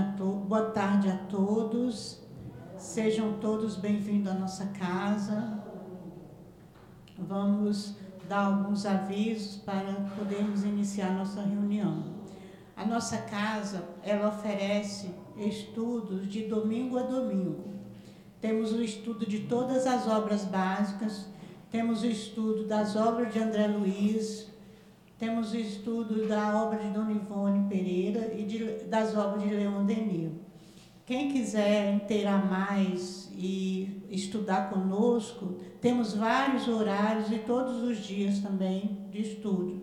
a to boa tarde a todos. Sejam todos bem-vindos à nossa casa. Vamos dar alguns avisos para podermos iniciar nossa reunião. A nossa casa, ela oferece estudos de domingo a domingo. Temos o estudo de todas as obras básicas, temos o estudo das obras de André Luiz, temos o estudo da obra de Dona Ivone Pereira e de, das obras de Leon Denis. Quem quiser inteirar mais e estudar conosco, temos vários horários e todos os dias também de estudo.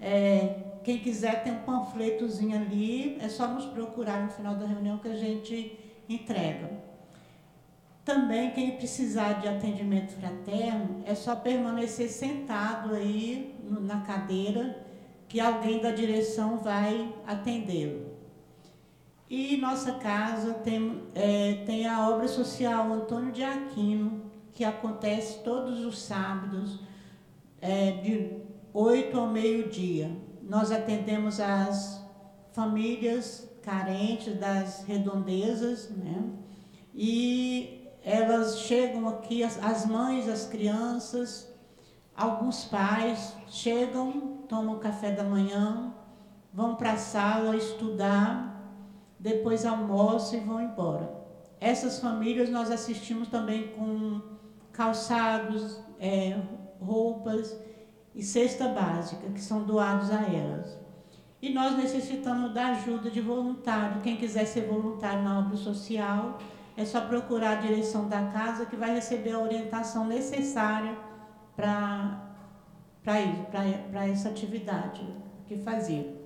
É, quem quiser tem um panfletozinho ali, é só nos procurar no final da reunião que a gente entrega. Também, quem precisar de atendimento fraterno, é só permanecer sentado aí na cadeira, que alguém da direção vai atendê-lo. E nossa casa tem, é, tem a obra social Antônio de Aquino, que acontece todos os sábados, é, de 8 ao meio-dia. Nós atendemos as famílias carentes das redondezas, né? E elas chegam aqui, as, as mães, as crianças, alguns pais chegam, tomam café da manhã, vão para a sala estudar, depois almoçam e vão embora. Essas famílias nós assistimos também com calçados, é, roupas e cesta básica, que são doados a elas. E nós necessitamos da ajuda de voluntário. Quem quiser ser voluntário na obra social, é só procurar a direção da casa que vai receber a orientação necessária para essa atividade que fazer.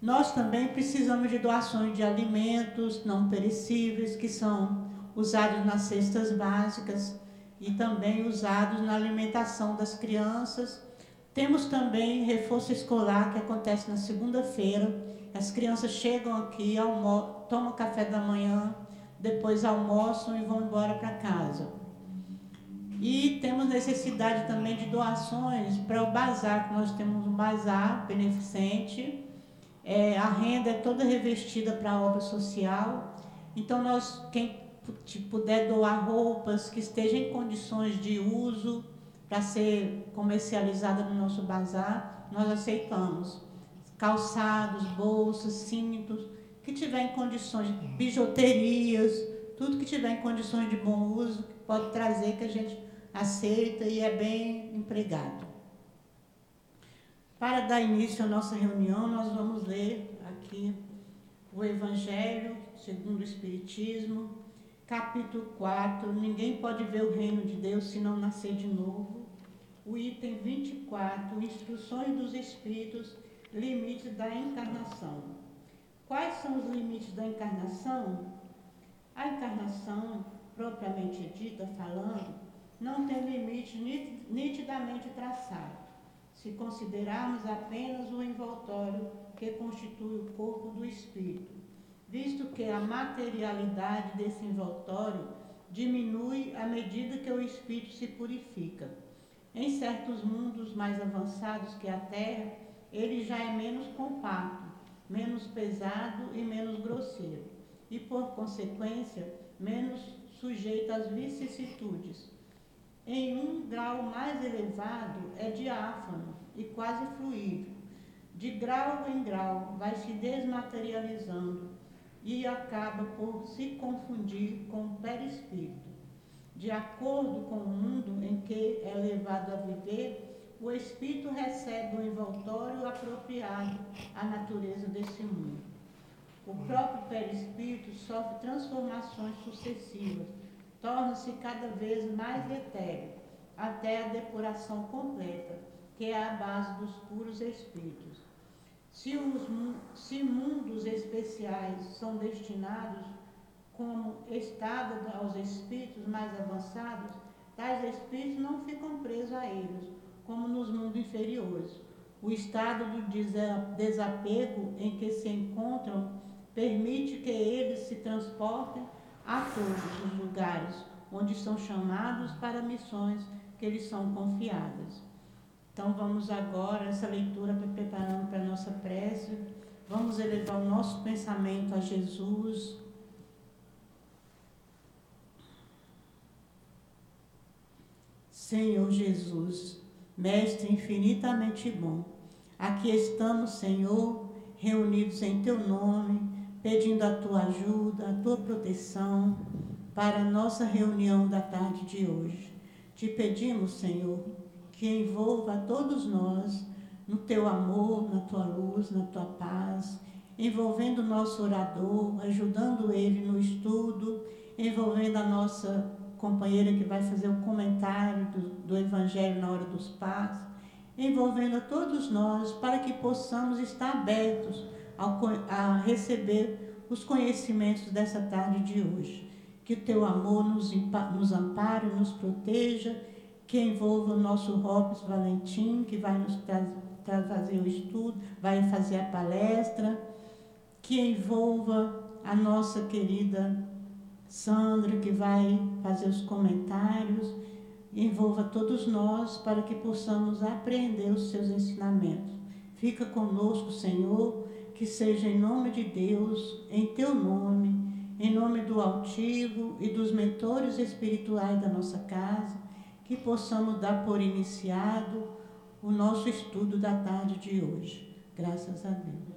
Nós também precisamos de doações de alimentos não perecíveis, que são usados nas cestas básicas e também usados na alimentação das crianças. Temos também reforço escolar, que acontece na segunda-feira. As crianças chegam aqui, tomam café da manhã, depois almoçam e vão embora para casa. E temos necessidade também de doações para o bazar, que nós temos um bazar beneficente. É, a renda é toda revestida para a obra social. Então, nós, quem puder doar roupas que estejam em condições de uso para ser comercializada no nosso bazar, nós aceitamos. Calçados, bolsas, cintos que tiver em condições, bijuterias, tudo que tiver em condições de bom uso, pode trazer que a gente aceita e é bem empregado. Para dar início à nossa reunião, nós vamos ler aqui o Evangelho segundo o Espiritismo, capítulo 4. Ninguém pode ver o reino de Deus se não nascer de novo. O item 24, Instruções dos Espíritos, limites da encarnação. Quais são os limites da encarnação? A encarnação, propriamente dita, falando, não tem limite nitidamente traçado, se considerarmos apenas o envoltório que constitui o corpo do espírito, visto que a materialidade desse envoltório diminui à medida que o espírito se purifica. Em certos mundos mais avançados que a Terra, ele já é menos compacto menos pesado e menos grosseiro, e por consequência, menos sujeito às vicissitudes. Em um grau mais elevado, é diáfano e quase fluível. De grau em grau, vai se desmaterializando e acaba por se confundir com o perispírito. De acordo com o mundo em que é levado a viver, o espírito recebe o envoltório apropriado à natureza desse mundo. O próprio perispírito sofre transformações sucessivas, torna-se cada vez mais etéreo, até a depuração completa, que é a base dos puros espíritos. Se, os, se mundos especiais são destinados como estado aos espíritos mais avançados, tais espíritos não ficam presos a eles, como nos mundos inferiores. O estado do desapego em que se encontram permite que eles se transportem a todos os lugares onde são chamados para missões que lhes são confiadas. Então vamos agora essa leitura preparando para a nossa prece. Vamos elevar o nosso pensamento a Jesus. Senhor Jesus, Mestre infinitamente bom, aqui estamos, Senhor, reunidos em Teu nome, pedindo a Tua ajuda, a Tua proteção para a nossa reunião da tarde de hoje. Te pedimos, Senhor, que envolva a todos nós no teu amor, na tua luz, na tua paz, envolvendo o nosso orador, ajudando ele no estudo, envolvendo a nossa companheira que vai fazer o comentário do, do Evangelho na hora dos passos, envolvendo a todos nós para que possamos estar abertos ao, a receber os conhecimentos dessa tarde de hoje. Que o teu amor nos, nos ampare, nos proteja, que envolva o nosso Robson Valentim, que vai nos fazer o estudo, vai fazer a palestra, que envolva a nossa querida Sandra, que vai fazer os comentários, envolva todos nós para que possamos aprender os seus ensinamentos. Fica conosco, Senhor, que seja em nome de Deus, em teu nome, em nome do altivo e dos mentores espirituais da nossa casa, que possamos dar por iniciado o nosso estudo da tarde de hoje. Graças a Deus.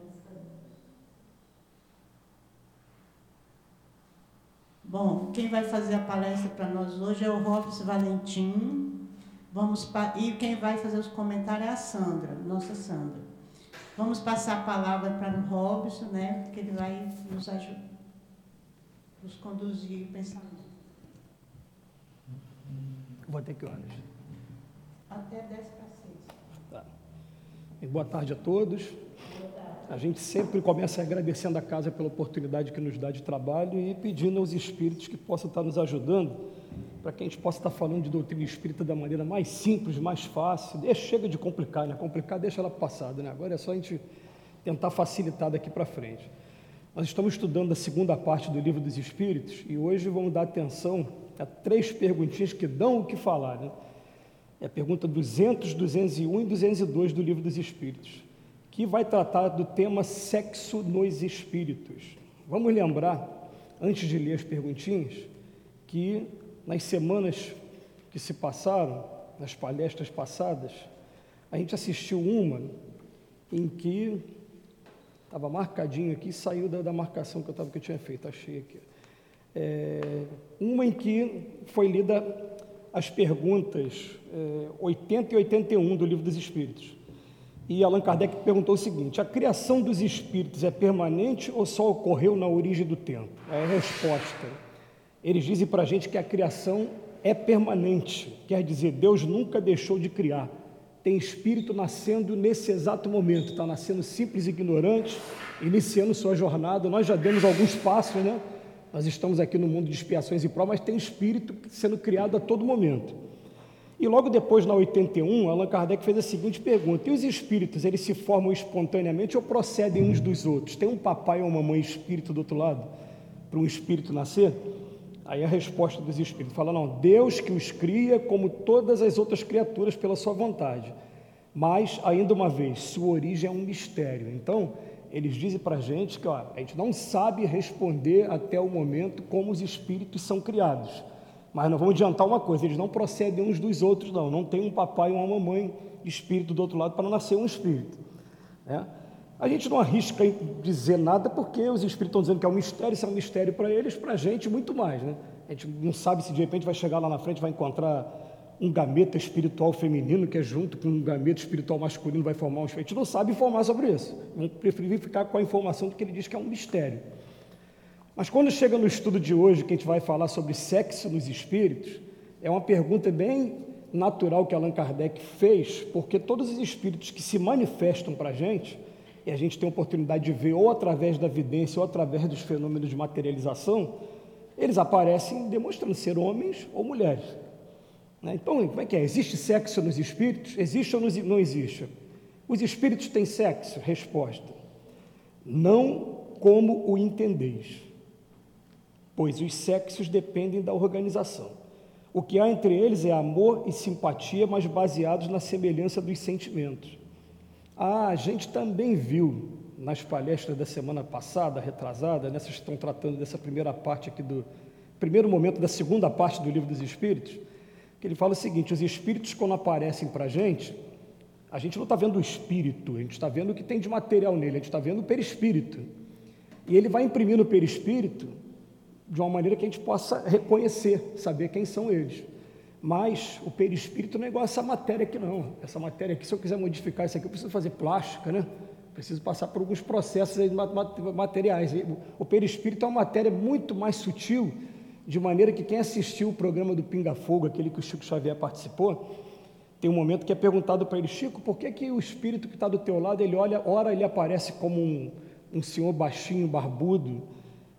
Bom, quem vai fazer a palestra para nós hoje é o Robson Valentim. Vamos e quem vai fazer os comentários é a Sandra, nossa Sandra. Vamos passar a palavra para o Robson, né? Porque ele vai nos ajudar nos conduzir o pensamento. Vou ter que horas? Até 10 para 6. Tá. boa tarde a todos. A gente sempre começa agradecendo a casa pela oportunidade que nos dá de trabalho e pedindo aos espíritos que possam estar nos ajudando para que a gente possa estar falando de doutrina espírita da maneira mais simples, mais fácil. Deixa, chega de complicar, né? Complicar deixa ela passada, né? Agora é só a gente tentar facilitar daqui para frente. Nós estamos estudando a segunda parte do Livro dos Espíritos e hoje vamos dar atenção a três perguntinhas que dão o que falar. Né? É a pergunta 200, 201 e 202 do Livro dos Espíritos, que vai tratar do tema sexo nos espíritos. Vamos lembrar, antes de ler as perguntinhas, que nas semanas que se passaram, nas palestras passadas, a gente assistiu uma em que Estava marcadinho aqui, saiu da, da marcação que eu, tava, que eu tinha feito, achei aqui. É, uma em que foi lida as perguntas é, 80 e 81 do Livro dos Espíritos. E Allan Kardec perguntou o seguinte: a criação dos espíritos é permanente ou só ocorreu na origem do tempo? É a resposta. Eles dizem para a gente que a criação é permanente, quer dizer, Deus nunca deixou de criar tem espírito nascendo nesse exato momento, está nascendo simples e ignorante, iniciando sua jornada. Nós já demos alguns passos, né? Nós estamos aqui no mundo de expiações e provas, mas tem espírito sendo criado a todo momento. E logo depois, na 81, Allan Kardec fez a seguinte pergunta: e os espíritos, eles se formam espontaneamente ou procedem uns dos outros? Tem um papai ou uma mamãe espírito do outro lado para um espírito nascer? Aí a resposta dos espíritos fala: não, Deus que os cria como todas as outras criaturas pela sua vontade. Mas, ainda uma vez, sua origem é um mistério. Então, eles dizem para a gente que ó, a gente não sabe responder até o momento como os espíritos são criados. Mas não vamos adiantar uma coisa: eles não procedem uns dos outros, não. Não tem um papai e uma mamãe espírito do outro lado para nascer um espírito. Né? A gente não arrisca dizer nada porque os espíritos estão dizendo que é um mistério, isso é um mistério para eles, para a gente muito mais, né? A gente não sabe se de repente vai chegar lá na frente vai encontrar um gameta espiritual feminino que é junto com um gameta espiritual masculino vai formar um A gente não sabe informar sobre isso. Vamos preferir ficar com a informação do que ele diz que é um mistério. Mas quando chega no estudo de hoje, que a gente vai falar sobre sexo nos espíritos, é uma pergunta bem natural que Allan Kardec fez, porque todos os espíritos que se manifestam para a gente, e a gente tem a oportunidade de ver ou através da evidência ou através dos fenômenos de materialização, eles aparecem demonstrando ser homens ou mulheres. Né? Então, como é que é? Existe sexo nos espíritos? Existe ou não existe? Os espíritos têm sexo? Resposta: Não como o entendeis, pois os sexos dependem da organização. O que há entre eles é amor e simpatia, mas baseados na semelhança dos sentimentos. Ah, a gente também viu nas palestras da semana passada, retrasada, nessas que estão tratando dessa primeira parte aqui do primeiro momento da segunda parte do livro dos Espíritos, que ele fala o seguinte: os Espíritos, quando aparecem para a gente, a gente não está vendo o Espírito, a gente está vendo o que tem de material nele, a gente está vendo o perispírito. E ele vai imprimindo o perispírito de uma maneira que a gente possa reconhecer, saber quem são eles. Mas o perispírito não é igual essa matéria aqui, não. Essa matéria aqui, se eu quiser modificar isso aqui, eu preciso fazer plástica, né? Preciso passar por alguns processos materiais. O perispírito é uma matéria muito mais sutil, de maneira que quem assistiu o programa do Pinga Fogo, aquele que o Chico Xavier participou, tem um momento que é perguntado para ele, Chico, por que, que o espírito que está do teu lado, ele olha, ora ele aparece como um, um senhor baixinho, barbudo,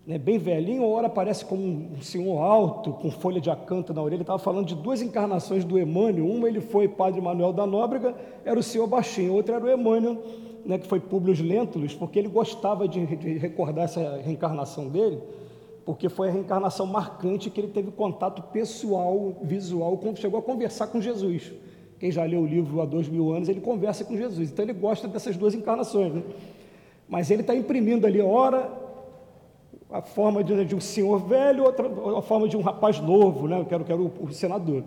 né, bem velhinho, ora aparece como um senhor alto, com folha de acanto na orelha. Estava falando de duas encarnações do Emmanuel. Uma ele foi Padre Manuel da Nóbrega, era o senhor baixinho. Outra era o Emmanuel, né, que foi Públio Lentulus, porque ele gostava de, de recordar essa reencarnação dele, porque foi a reencarnação marcante que ele teve contato pessoal, visual, quando chegou a conversar com Jesus. Quem já leu o livro há dois mil anos, ele conversa com Jesus. Então ele gosta dessas duas encarnações. Né? Mas ele está imprimindo ali, ora a forma de, de, um senhor velho, outra a forma de um rapaz novo, né? Quero, quero o, o senador.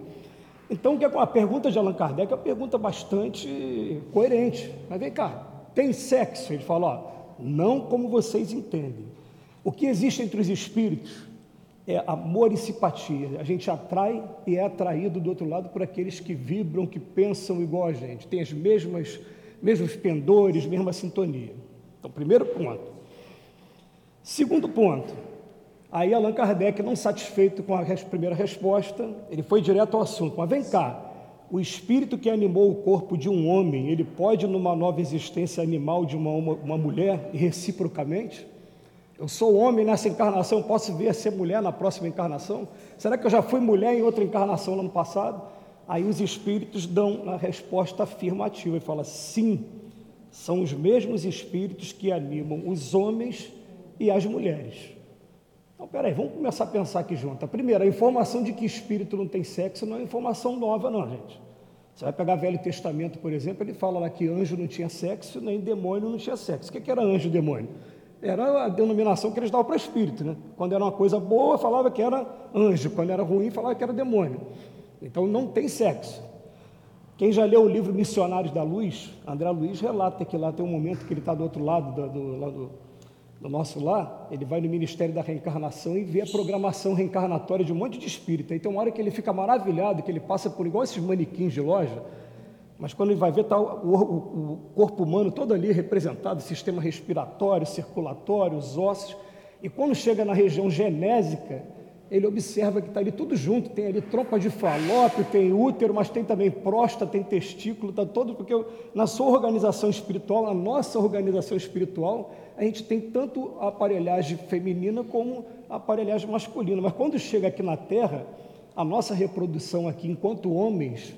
Então, a pergunta de Allan Kardec é uma pergunta bastante coerente. Mas vem cá, tem sexo? Ele fala, ó, não como vocês entendem. O que existe entre os espíritos é amor e simpatia. A gente atrai e é atraído do outro lado por aqueles que vibram, que pensam igual a gente, tem as mesmas, mesmos pendores, mesma sintonia. Então, primeiro ponto. Segundo ponto, aí Allan Kardec, não satisfeito com a primeira resposta, ele foi direto ao assunto. Mas vem cá, o espírito que animou o corpo de um homem, ele pode, numa nova existência animal de uma, uma, uma mulher, e reciprocamente? Eu sou homem nessa encarnação, posso vir a ser mulher na próxima encarnação? Será que eu já fui mulher em outra encarnação no ano passado? Aí os espíritos dão a resposta afirmativa e fala: sim, são os mesmos espíritos que animam os homens e as mulheres. Então, peraí, vamos começar a pensar aqui junto. A primeira, a informação de que espírito não tem sexo não é informação nova, não, gente. Você vai pegar Velho Testamento, por exemplo, ele fala lá que anjo não tinha sexo, nem demônio não tinha sexo. O que era anjo e demônio? Era a denominação que eles davam para espírito, né? Quando era uma coisa boa, falava que era anjo, quando era ruim, falava que era demônio. Então não tem sexo. Quem já leu o livro Missionários da Luz, André Luiz relata que lá tem um momento que ele está do outro lado do, do, do no nosso lar, ele vai no Ministério da Reencarnação e vê a programação reencarnatória de um monte de espírito. Então, uma hora que ele fica maravilhado, que ele passa por igual esses manequins de loja, mas quando ele vai ver, está o, o, o, corpo humano todo ali representado, sistema respiratório, circulatório, os ossos, e quando chega na região genésica, ele observa que está ali tudo junto, tem ali trompa de falópio, tem útero, mas tem também próstata, tem testículo, está todo, porque na sua organização espiritual, na nossa organização espiritual, a gente tem tanto a aparelhagem feminina como a aparelhagem masculina, mas quando chega aqui na Terra, a nossa reprodução aqui, enquanto homens,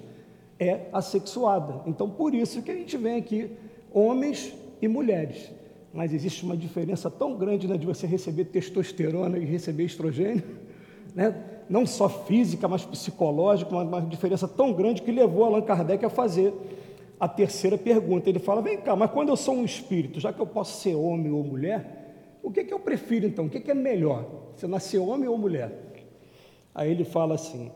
é assexuada. Então, por isso que a gente vem aqui, homens e mulheres. Mas existe uma diferença tão grande né, de você receber testosterona e receber estrogênio, né? não só física, mas psicológica, uma, uma diferença tão grande que levou Allan Kardec a fazer a terceira pergunta. Ele fala: vem cá, mas quando eu sou um espírito, já que eu posso ser homem ou mulher, o que, que eu prefiro então? O que, que é melhor? Você nascer homem ou mulher? Aí ele fala assim: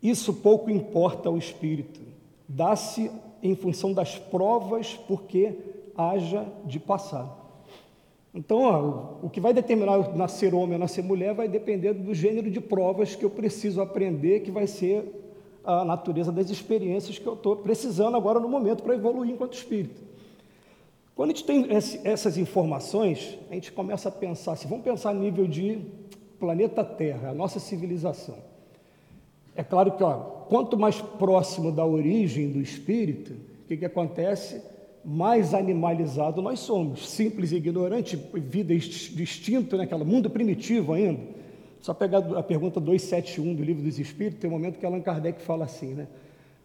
isso pouco importa ao espírito, dá-se em função das provas porque haja de passar. Então, ó, o que vai determinar nascer homem ou nascer mulher vai depender do gênero de provas que eu preciso aprender, que vai ser a natureza das experiências que eu estou precisando agora no momento para evoluir enquanto espírito. Quando a gente tem essas informações, a gente começa a pensar, se vamos pensar a nível de planeta Terra, a nossa civilização. É claro que, ó, quanto mais próximo da origem do espírito, o que, que acontece? mais animalizado nós somos, simples e ignorante, vida distinta, né, aquele mundo primitivo ainda. Só pegar a pergunta 271 do Livro dos Espíritos, tem um momento que Allan Kardec fala assim, né?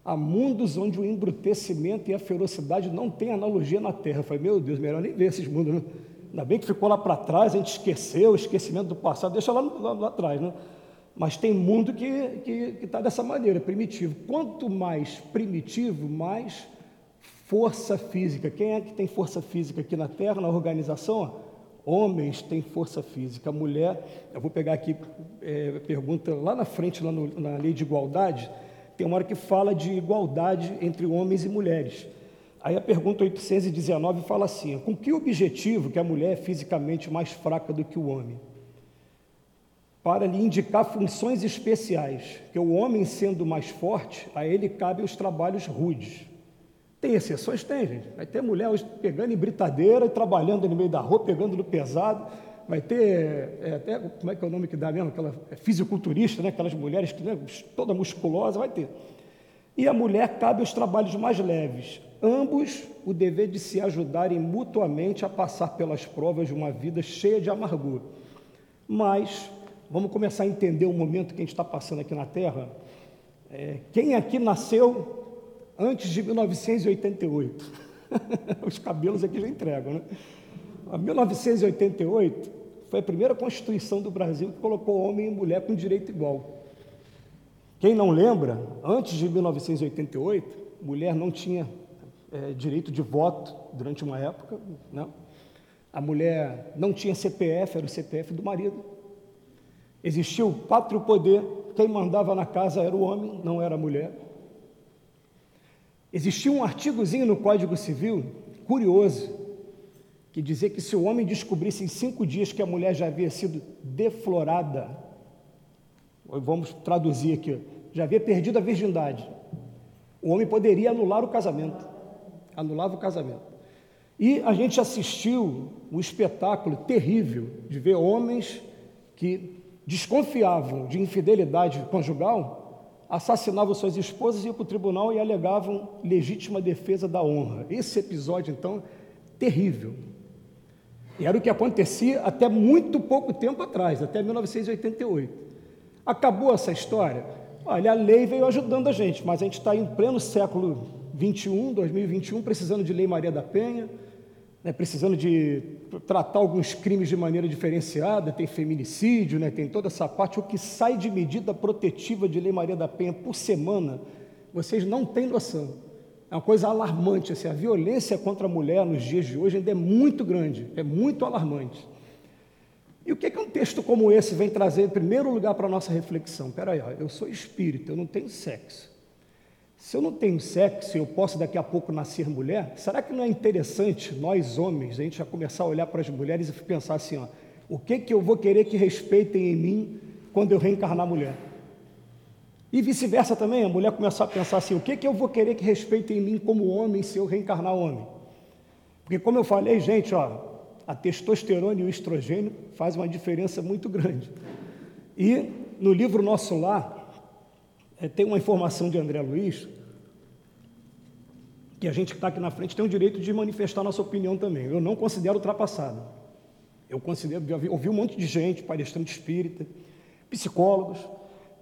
Há mundos onde o embrutecimento e a ferocidade não têm analogia na Terra. Eu falei, meu Deus, melhor nem ver esses mundos, né? Ainda bem que ficou lá para trás, a gente esqueceu o esquecimento do passado, deixa lá, lá, lá atrás, né? Mas tem mundo que está que, que tá dessa maneira, primitivo. Quanto mais primitivo, mais força física. Quem é que tem força física aqui na Terra, na organização? Homens têm força física. A mulher, eu vou pegar aqui, é, pergunta lá na frente, lá no, na lei de igualdade, tem uma hora que fala de igualdade entre homens e mulheres. Aí a pergunta 819 fala assim: com que objetivo que a mulher é fisicamente mais fraca do que o homem? Para lhe indicar funções especiais, que o homem sendo mais forte, a ele cabem os trabalhos rudes. Tem exceções? Tem, gente. Vai ter mulher hoje pegando em britadeira e trabalhando no meio da rua, pegando no pesado. Vai ter, é, até, como é que é o nome que dá mesmo? Aquela é fisiculturista, né? aquelas mulheres que, né, toda musculosa, vai ter. E a mulher cabe os trabalhos mais leves. Ambos o dever de se ajudarem mutuamente a passar pelas provas de uma vida cheia de amargura. Mas, vamos começar a entender o momento que a gente está passando aqui na Terra. É, quem aqui nasceu antes de 1988. Os cabelos aqui já entregam, né? A 1988 foi a primeira Constituição do Brasil que colocou homem e mulher com direito igual. Quem não lembra, antes de 1988, mulher não tinha é, direito de voto durante uma época, não. Né? A mulher não tinha CPF, era o CPF do marido. Existia o pátrio poder, quem mandava na casa era o homem, não era a mulher. Existia um artigozinho no Código Civil, curioso, que dizia que se o homem descobrisse em cinco dias que a mulher já havia sido deflorada, vamos traduzir aqui, já havia perdido a virgindade, o homem poderia anular o casamento. Anulava o casamento. E a gente assistiu um espetáculo terrível de ver homens que desconfiavam de infidelidade conjugal assassinavam suas esposas, iam para o tribunal e alegavam legítima defesa da honra. Esse episódio, então, terrível. E era o que acontecia até muito pouco tempo atrás, até 1988. Acabou essa história? Olha, a lei veio ajudando a gente, mas a gente está em pleno século 21, 2021, precisando de Lei Maria da Penha, né, precisando de tratar alguns crimes de maneira diferenciada, tem feminicídio, né, tem toda essa parte, o que sai de medida protetiva de Lei Maria da Penha por semana, vocês não têm noção. É uma coisa alarmante, assim, a violência contra a mulher nos dias de hoje ainda é muito grande, é muito alarmante. E o que, é que um texto como esse vem trazer em primeiro lugar para a nossa reflexão? Peraí, ó, eu sou espírito, eu não tenho sexo. Se eu não tenho sexo e eu posso daqui a pouco nascer mulher, será que não é interessante nós homens, a gente já começar a olhar para as mulheres e pensar assim, ó, o que que eu vou querer que respeitem em mim quando eu reencarnar mulher? E vice-versa também, a mulher começar a pensar assim, o que que eu vou querer que respeitem em mim como homem se eu reencarnar homem? Porque como eu falei, gente, ó, a testosterona e o estrogênio fazem uma diferença muito grande. E no livro Nosso Lar, é, tem uma informação de André Luiz, que a gente que está aqui na frente tem o direito de manifestar nossa opinião também. Eu não considero ultrapassada. Eu considero, ouvi um monte de gente, palestrante espírita, psicólogos,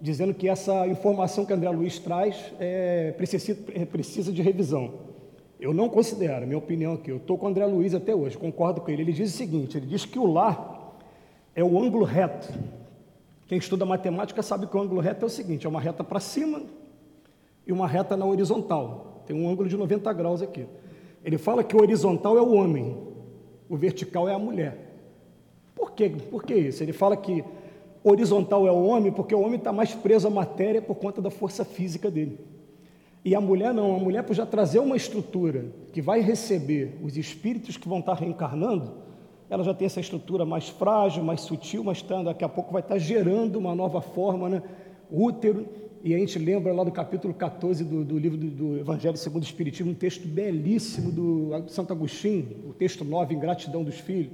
dizendo que essa informação que André Luiz traz é, precisa, é, precisa de revisão. Eu não considero, minha opinião aqui, eu estou com o André Luiz até hoje, concordo com ele. Ele diz o seguinte: ele diz que o lar é o ângulo reto quem estuda matemática sabe que o ângulo reto é o seguinte: é uma reta para cima e uma reta na horizontal. Tem um ângulo de 90 graus aqui. Ele fala que o horizontal é o homem, o vertical é a mulher. Por quê? Por que isso? Ele fala que horizontal é o homem porque o homem está mais preso à matéria por conta da força física dele. E a mulher não, a mulher por já trazer uma estrutura que vai receber os espíritos que vão estar reencarnando, ela já tem essa estrutura mais frágil, mais sutil, mas tá, daqui a pouco vai estar tá gerando uma nova forma, né? útero, e a gente lembra lá do capítulo 14 do, do livro do, do, Evangelho segundo o Espiritismo, um texto belíssimo do Santo Agostinho, o texto 9, Ingratidão dos Filhos,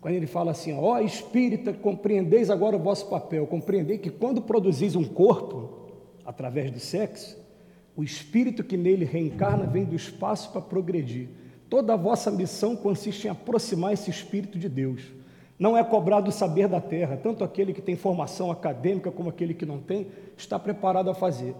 quando ele fala assim, ó espírita, compreendeis agora o vosso papel, compreendei que quando produzis um corpo, através do sexo, o espírito que nele reencarna vem do espaço para progredir. Toda a vossa missão consiste em aproximar esse Espírito de Deus. Não é cobrado o saber da terra, tanto aquele que tem formação acadêmica como aquele que não tem, está preparado a fazer.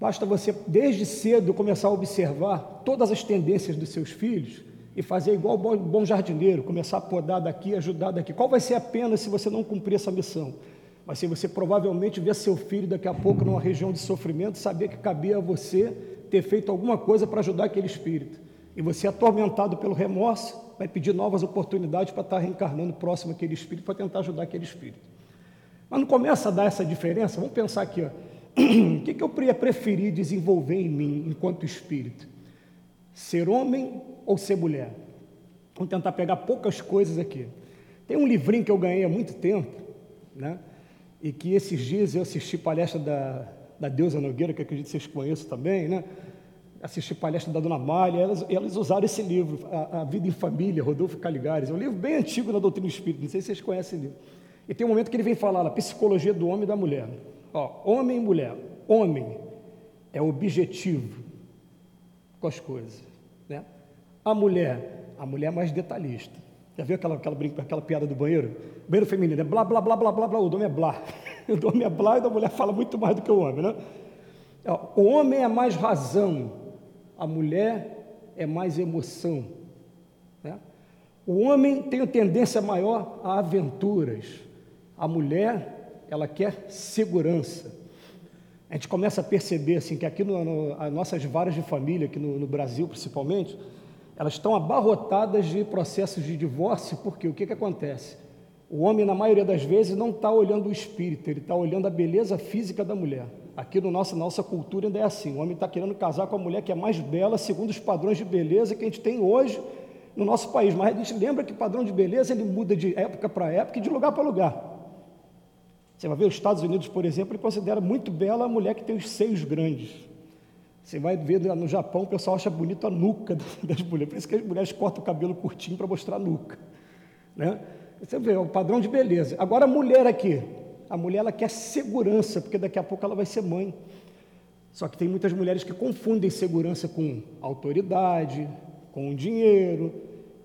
Basta você, desde cedo, começar a observar todas as tendências dos seus filhos e fazer igual o bom jardineiro, começar a podar daqui, ajudar daqui. Qual vai ser a pena se você não cumprir essa missão? Vai ser você provavelmente ver seu filho daqui a pouco numa região de sofrimento, saber que cabia a você ter feito alguma coisa para ajudar aquele espírito. E você, atormentado pelo remorso, vai pedir novas oportunidades para estar reencarnando próximo àquele espírito, para tentar ajudar aquele espírito. Mas não começa a dar essa diferença? Vamos pensar aqui, ó. o que, que eu ia preferir desenvolver em mim enquanto espírito? Ser homem ou ser mulher? Vamos tentar pegar poucas coisas aqui. Tem um livrinho que eu ganhei há muito tempo, né? E que esses dias eu assisti palestra da, da Deusa Nogueira, que acredito que vocês conheçam também, né? Assisti palestra da Dona Malha, elas, elas usaram esse livro, a, a, Vida em Família, Rodolfo Caligares. É um livro bem antigo na doutrina espírita, não sei se vocês conhecem livro. E tem um momento que ele vem falar a psicologia do homem e da mulher. Ó, homem e mulher. Homem é objetivo com as coisas. Né? A mulher, a mulher é mais detalhista. Já viu aquela, aquela, aquela piada do banheiro? Banheiro feminino, é blá, blá, blá, blá, blá, blá, o homem é blá. O homem é blá e a mulher fala muito mais do que o homem, né? O homem é mais razão, a mulher é mais emoção. Né? O homem tem tendência maior a aventuras, a mulher, ela quer segurança. A gente começa a perceber assim que aqui no, no as nossas varas de família, aqui no, no Brasil principalmente, elas estão abarrotadas de processos de divórcio, porque o que, que acontece? O homem, na maioria das vezes, não está olhando o espírito, ele está olhando a beleza física da mulher. Aqui no nosso, na nossa cultura ainda é assim: o homem está querendo casar com a mulher que é mais bela, segundo os padrões de beleza que a gente tem hoje no nosso país. Mas a gente lembra que o padrão de beleza ele muda de época para época e de lugar para lugar. Você vai ver os Estados Unidos, por exemplo, ele considera muito bela a mulher que tem os seios grandes. Você vai ver no Japão, o pessoal acha bonito a nuca das mulheres, por isso que as mulheres cortam o cabelo curtinho para mostrar a nuca. Né? Você vê, é o padrão de beleza. Agora a mulher aqui, a mulher ela quer segurança, porque daqui a pouco ela vai ser mãe. Só que tem muitas mulheres que confundem segurança com autoridade, com dinheiro.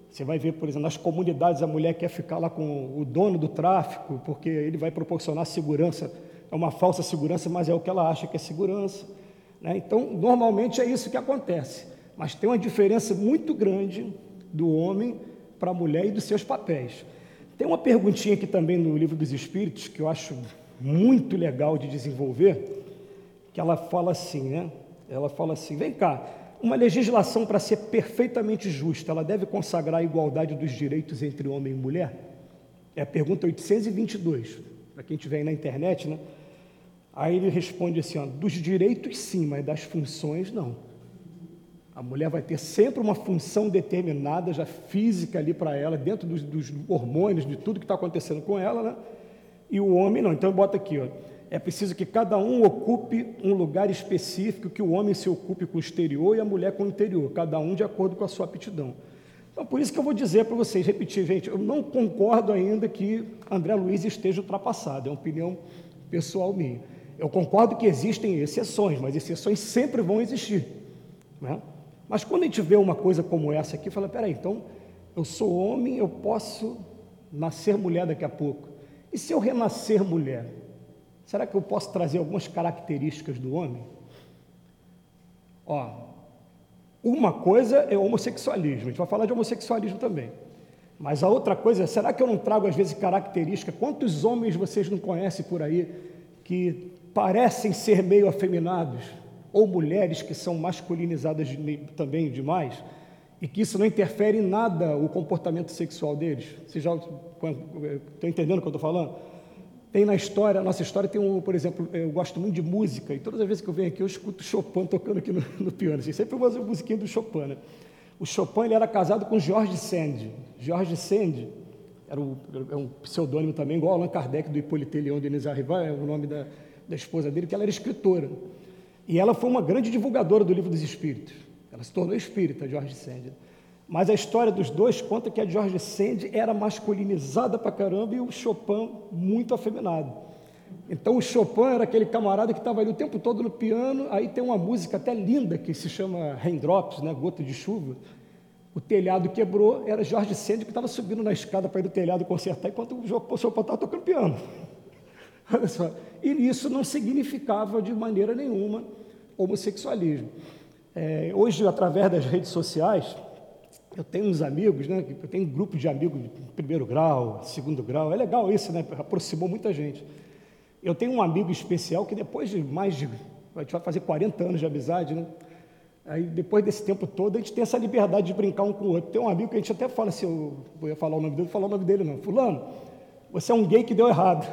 Você vai ver, por exemplo, nas comunidades a mulher quer ficar lá com o dono do tráfico, porque ele vai proporcionar segurança. É uma falsa segurança, mas é o que ela acha que é segurança. Né? Então, normalmente é isso que acontece. Mas tem uma diferença muito grande do homem para a mulher e dos seus papéis. Tem uma perguntinha aqui também no Livro dos Espíritos que eu acho muito legal de desenvolver, que ela fala assim, né? Ela fala assim: vem cá, uma legislação para ser perfeitamente justa, ela deve consagrar a igualdade dos direitos entre homem e mulher? É a pergunta 822, para quem estiver aí na internet, né? Aí ele responde assim: ó, dos direitos sim, mas das funções não. A mulher vai ter sempre uma função determinada, já física ali para ela, dentro dos, dos, hormônios, de tudo que está acontecendo com ela, né? E o homem não. Então bota aqui, ó. É preciso que cada um ocupe um lugar específico, que o homem se ocupe com o exterior e a mulher com o interior, cada um de acordo com a sua aptidão. Então, por isso que eu vou dizer para vocês, repetir, gente, eu não concordo ainda que André Luiz esteja ultrapassado, é uma opinião pessoal minha. Eu concordo que existem exceções, mas exceções sempre vão existir. Né? Mas quando a gente vê uma coisa como essa aqui, fala: peraí, então eu sou homem, eu posso nascer mulher daqui a pouco. E se eu renascer mulher, será que eu posso trazer algumas características do homem? Ó, uma coisa é homossexualismo, a gente vai falar de homossexualismo também. Mas a outra coisa é, será que eu não trago às vezes características? Quantos homens vocês não conhecem por aí que parecem ser meio afeminados, ou mulheres que são masculinizadas também demais, e que isso não interfere em nada o comportamento sexual deles. Vocês já estão entendendo o que eu estou falando? Tem na história, nossa história tem um, por exemplo, eu gosto muito de música, e todas as vezes que eu venho aqui eu escuto Chopin tocando aqui no, no piano, assim, sempre uma musiquinha do Chopin. Né? O Chopin ele era casado com George Sand. George Sand era um, é um pseudônimo também, igual Allan Kardec do Hippolyte Léon Denis Arrivat, é o nome da, da esposa dele, que ela era escritora. E ela foi uma grande divulgadora do livro dos Espíritos. Ela se tornou espírita, George Sand. Mas a história dos dois conta que a George Sand era masculinizada pra caramba e o Chopin muito afeminado. Então o Chopin era aquele camarada que estava ali o tempo todo no piano, aí tem uma música até linda que se chama Raindrops, né, gota de chuva. O telhado quebrou, era Jorge Sand que estava subindo na escada para ir do telhado consertar enquanto o Chopin estava tocando piano. Olha só. E isso não significava de maneira nenhuma homossexualismo. É, hoje, através das redes sociais, eu tenho uns amigos, né? Eu tenho um grupo de amigos de primeiro grau, segundo grau. É legal isso, né? Aproximou muita gente. Eu tenho um amigo especial que depois de mais de. A gente vai fazer 40 anos de amizade, né? Aí depois desse tempo todo, a gente tem essa liberdade de brincar um com o outro. Tem um amigo que a gente até fala assim, eu vou falar o nome dele, vou falar o nome dele não. Fulano, você é um gay que deu errado.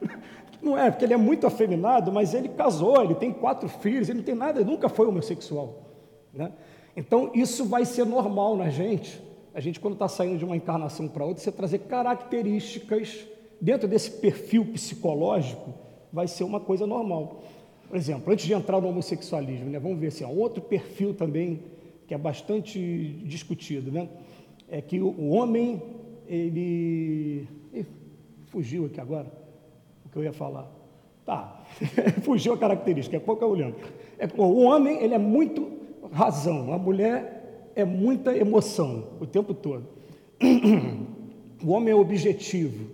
Não é, porque ele é muito afeminado, mas ele casou, ele tem quatro filhos, ele não tem nada, ele nunca foi homossexual. Né? Então, isso vai ser normal na gente. A gente, quando está saindo de uma encarnação para outra, você trazer características dentro desse perfil psicológico, vai ser uma coisa normal. Por exemplo, antes de entrar no homossexualismo, né, vamos ver assim, outro perfil também que é bastante discutido, né, é que o, o homem, ele... Ih, fugiu aqui agora que eu ia falar. Tá, fugiu a característica, é pouco eu lembro. É, o homem, ele é muito razão, a mulher é muita emoção o tempo todo. O homem é objetivo,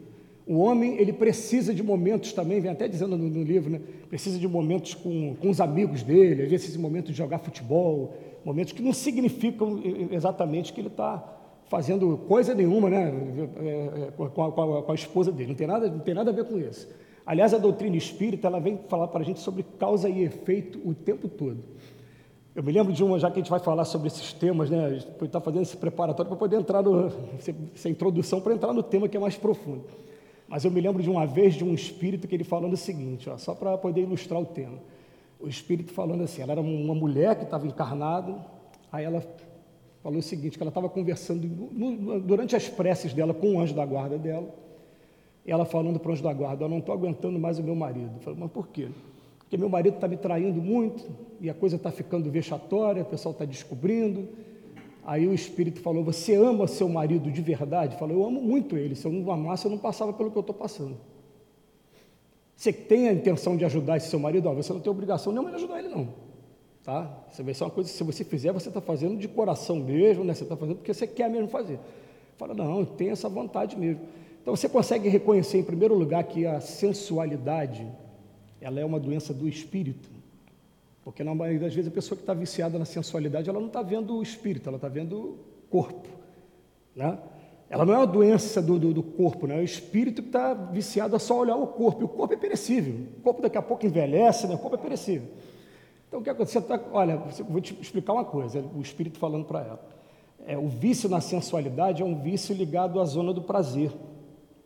o homem, ele precisa de momentos também, vem até dizendo no, no livro, né? precisa de momentos com, com os amigos dele, às vezes esse momento de jogar futebol, momentos que não significam exatamente que ele está fazendo coisa nenhuma né? É, é, com, a, com, a, com a esposa dele, não tem, nada, não tem nada a ver com isso. Aliás, a doutrina espírita, ela vem falar para a gente sobre causa e efeito o tempo todo. Eu me lembro de uma, já que a gente vai falar sobre esses temas, né? A gente está fazendo esse preparatório para poder entrar no, essa introdução para entrar no tema que é mais profundo. Mas eu me lembro de uma vez de um espírito que ele falando o seguinte, ó, só para poder ilustrar o tema. O espírito falando assim, ela era uma mulher que estava encarnada, aí ela falou o seguinte, que ela estava conversando durante as preces dela com o anjo da guarda dela, ela falando para o anjo da guarda, eu não estou aguentando mais o meu marido. Eu falei, mas por quê? Porque meu marido está me traindo muito, e a coisa está ficando vexatória, o pessoal está descobrindo, Aí o Espírito falou: Você ama seu marido de verdade? Falou: Eu amo muito ele. Se eu não amasse, eu não passava pelo que eu estou passando. Você tem a intenção de ajudar esse seu marido? Ó, você não tem obrigação nenhuma de ajudar ele, não. Tá? Isso vai ser uma coisa se você fizer, você está fazendo de coração mesmo, né? você está fazendo porque você quer mesmo fazer. Fala: Não, eu tenho essa vontade mesmo. Então você consegue reconhecer, em primeiro lugar, que a sensualidade ela é uma doença do espírito. Porque na maioria das vezes a pessoa que está viciada na sensualidade, ela não está vendo o espírito, ela está vendo o corpo. Né? Ela não é uma doença do, do, do corpo, né? é o espírito que está viciado a só olhar o corpo. E o corpo é perecível. O corpo daqui a pouco envelhece, né? o corpo é perecível. Então o que acontece? Tá, olha, vou te explicar uma coisa, o espírito falando para ela. É, o vício na sensualidade é um vício ligado à zona do prazer.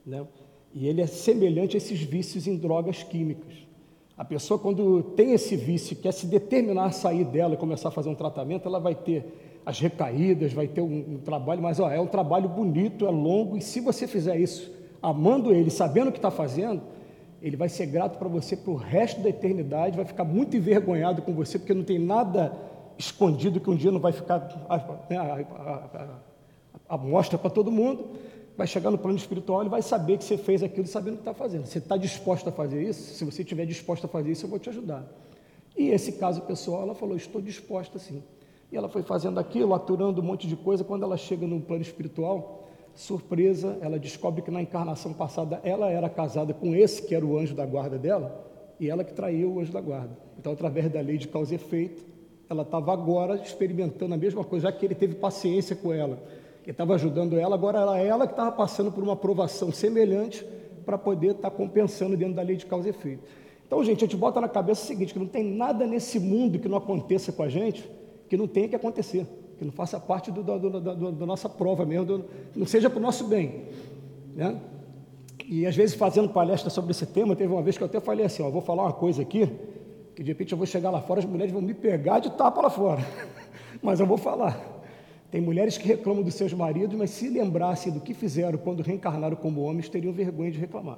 Né? E ele é semelhante a esses vícios em drogas químicas. A pessoa, quando tem esse vício, quer se determinar a sair dela e começar a fazer um tratamento, ela vai ter as recaídas, vai ter um, um trabalho, mas ó, é um trabalho bonito, é longo, e se você fizer isso amando ele, sabendo o que está fazendo, ele vai ser grato para você para o resto da eternidade, vai ficar muito envergonhado com você, porque não tem nada escondido que um dia não vai ficar né, a, a, mostra para todo mundo vai chegar no plano espiritual, ele vai saber que você fez aquilo sabendo o que está fazendo. Você está disposto a fazer isso? Se você estiver disposto a fazer isso, eu vou te ajudar. E esse caso pessoal, ela falou: Estou disposta sim. E ela foi fazendo aquilo, aturando um monte de coisa. Quando ela chega no plano espiritual, surpresa, ela descobre que na encarnação passada ela era casada com esse que era o anjo da guarda dela, e ela que traiu o anjo da guarda. Então, através da lei de causa e efeito, ela estava agora experimentando a mesma coisa, já que ele teve paciência com ela que estava ajudando ela, agora era ela que estava passando por uma aprovação semelhante para poder estar tá compensando dentro da lei de causa e efeito. Então, gente, a gente bota na cabeça o seguinte, que não tem nada nesse mundo que não aconteça com a gente, que não tenha que acontecer, que não faça parte do, do, do, do da nossa prova mesmo, não seja para o nosso bem. Né? E às vezes fazendo palestra sobre esse tema, teve uma vez que eu até falei assim, ó, vou falar uma coisa aqui, que de repente eu vou chegar lá fora, as mulheres vão me pegar de tapa lá fora, mas eu vou falar. Tem mulheres que reclamam dos seus maridos, mas se lembrassem do que fizeram quando reencarnaram como homens, teriam vergonha de reclamar.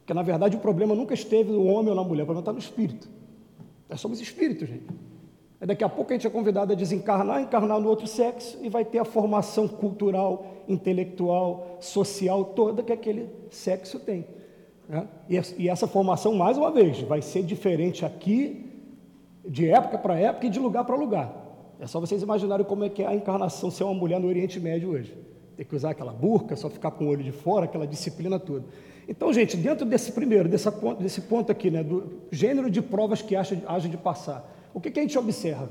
Porque, na verdade, o problema nunca esteve no homem ou na mulher, o problema está no espírito. Nós somos espíritos, gente. Daqui a pouco a gente é convidado a desencarnar, encarnar no outro sexo e vai ter a formação cultural, intelectual, social toda que aquele sexo tem. Né? E essa formação, mais uma vez, vai ser diferente aqui, de época para época e de lugar para lugar. É só vocês imaginarem como é que é a encarnação ser uma mulher no Oriente Médio hoje. Ter que usar aquela burca, só ficar com o olho de fora, aquela disciplina toda. Então, gente, dentro desse primeiro, desse ponto aqui, né, do gênero de provas que haja de passar, o que, que a gente observa?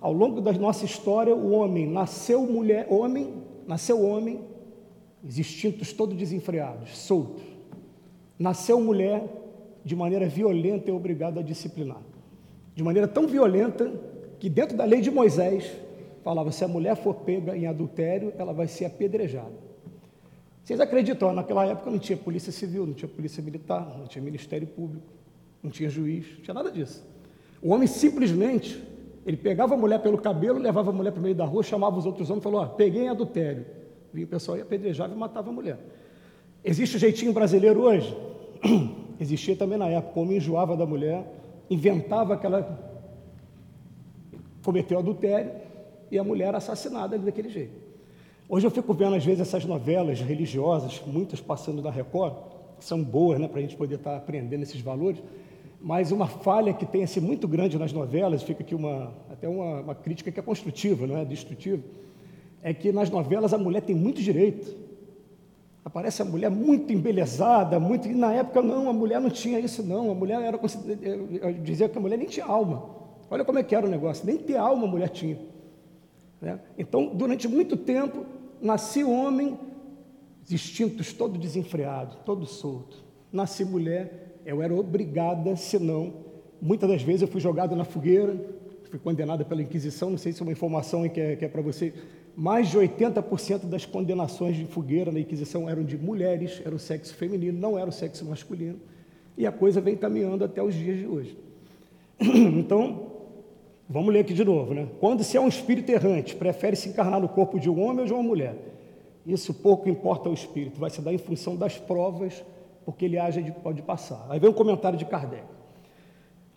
Ao longo da nossa história, o homem nasceu mulher, homem, nasceu homem, os instintos todos desenfreados, soltos. Nasceu mulher de maneira violenta e obrigado a disciplinar. De maneira tão violenta que dentro da lei de Moisés falava: se a mulher for pega em adultério, ela vai ser apedrejada. Vocês acreditam? Naquela época não tinha polícia civil, não tinha polícia militar, não tinha ministério público, não tinha juiz, não tinha nada disso. O homem simplesmente, ele pegava a mulher pelo cabelo, levava a mulher para o meio da rua, chamava os outros homens e falou: ó, peguei em adultério. Vinha o pessoal e apedrejava e matava a mulher. Existe o jeitinho brasileiro hoje? Existia também na época. O homem enjoava da mulher, inventava que ela cometeu adultério e a mulher assassinada daquele jeito. Hoje eu fico vendo, às vezes, essas novelas religiosas, muitas passando na Record, são boas, né, para a gente poder estar tá aprendendo esses valores, mas uma falha que tem assim, muito grande nas novelas, fica aqui uma, até uma, uma crítica que é construtiva, não é destrutiva, é que nas novelas a mulher tem muito direito. Aparece a mulher muito embelezada, muito. E na época não, a mulher não tinha isso, não. A mulher era. Dizia que a mulher nem tinha alma. Olha como é que era o negócio, nem ter alma a mulher tinha. Né? Então, durante muito tempo, nasci homem, instintos todo desenfreado, todo solto. Nasci mulher, eu era obrigada, senão, muitas das vezes eu fui jogado na fogueira, fui condenada pela Inquisição, não sei se é uma informação que é, é para você. Mais de 80% das condenações de fogueira na Inquisição eram de mulheres, era o sexo feminino, não era o sexo masculino. E a coisa vem caminhando até os dias de hoje. Então, Vamos ler aqui de novo, né? Quando se é um espírito errante, prefere se encarnar no corpo de um homem ou de uma mulher. Isso pouco importa ao espírito, vai se dar em função das provas, porque ele age de, pode passar. Aí vem um comentário de Kardec.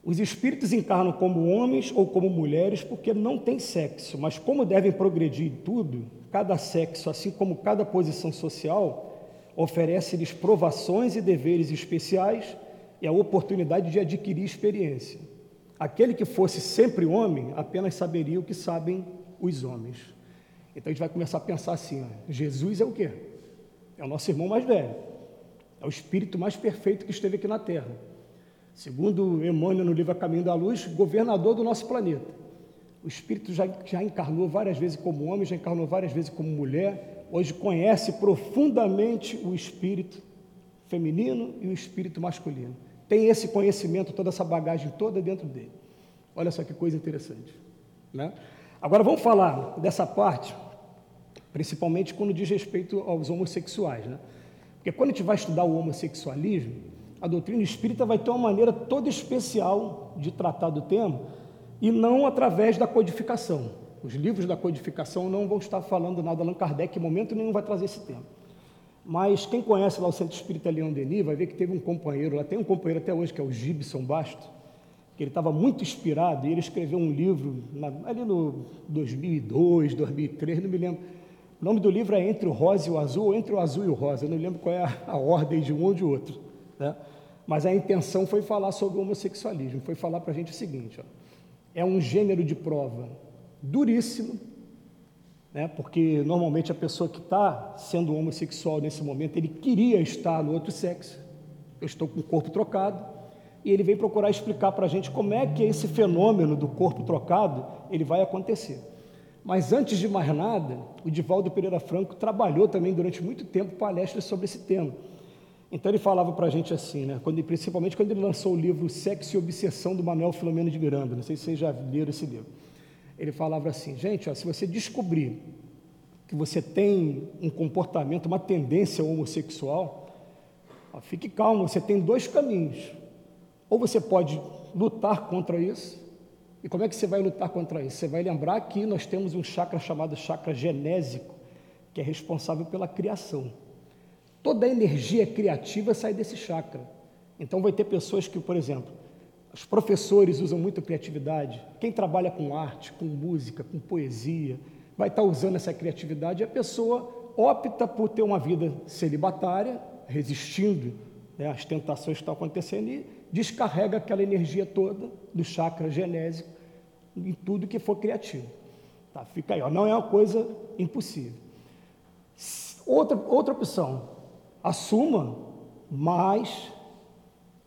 Os espíritos encarnam como homens ou como mulheres porque não têm sexo, mas como devem progredir em tudo, cada sexo, assim como cada posição social, oferece-lhes provações e deveres especiais e a oportunidade de adquirir experiência. Aquele que fosse sempre homem apenas saberia o que sabem os homens. Então a gente vai começar a pensar assim: Jesus é o quê? É o nosso irmão mais velho, é o espírito mais perfeito que esteve aqui na Terra. Segundo Emmanuel no livro A Caminho da Luz, governador do nosso planeta. O espírito já, já encarnou várias vezes como homem, já encarnou várias vezes como mulher, hoje conhece profundamente o espírito feminino e o espírito masculino tem esse conhecimento, toda essa bagagem toda dentro dele. Olha só que coisa interessante. Né? Agora vamos falar dessa parte, principalmente quando diz respeito aos homossexuais. Né? Porque quando a gente vai estudar o homossexualismo, a doutrina espírita vai ter uma maneira toda especial de tratar do tema e não através da codificação. Os livros da codificação não vão estar falando nada. Allan Kardec, em momento nenhum, vai trazer esse tema. Mas quem conhece lá o Centro Espírita Leão Denis vai ver que teve um companheiro, lá tem um companheiro até hoje, que é o Gibson Basto, que ele estava muito inspirado e ele escreveu um livro na, ali no 2002, 2003, não me lembro. O nome do livro é Entre o Rosa e o Azul, ou Entre o Azul e o Rosa, eu não lembro qual é a, a ordem de um ou de outro. Né? Mas a intenção foi falar sobre o homossexualismo, foi falar para a gente o seguinte: ó, é um gênero de prova duríssimo, né? porque normalmente a pessoa que está sendo homossexual nesse momento, ele queria estar no outro sexo, eu estou com o corpo trocado, e ele vem procurar explicar para a gente como é que esse fenômeno do corpo trocado ele vai acontecer. Mas antes de mais nada, o Divaldo Pereira Franco trabalhou também durante muito tempo palestras sobre esse tema. Então ele falava para a gente assim, né? quando, principalmente quando ele lançou o livro Sexo e Obsessão do Manuel Filomeno de Miranda, não sei se vocês já leram esse livro ele falava assim: gente, ó, se você descobrir que você tem um comportamento, uma tendência homossexual, ó, fique calmo, você tem dois caminhos. Ou você pode lutar contra isso, e como é que você vai lutar contra isso? Você vai lembrar que nós temos um chakra chamado chakra genésico, que é responsável pela criação. Toda a energia criativa sai desse chakra. Então vai ter pessoas que, por exemplo, os professores usam muito criatividade. Quem trabalha com arte, com música, com poesia, vai estar usando essa criatividade e a pessoa opta por ter uma vida celibatária, resistindo né, às tentações que estão acontecendo e descarrega aquela energia toda do chakra genésico em tudo que for criativo. Tá, fica aí, ó, não é uma coisa impossível. Outra, outra opção, assuma, mas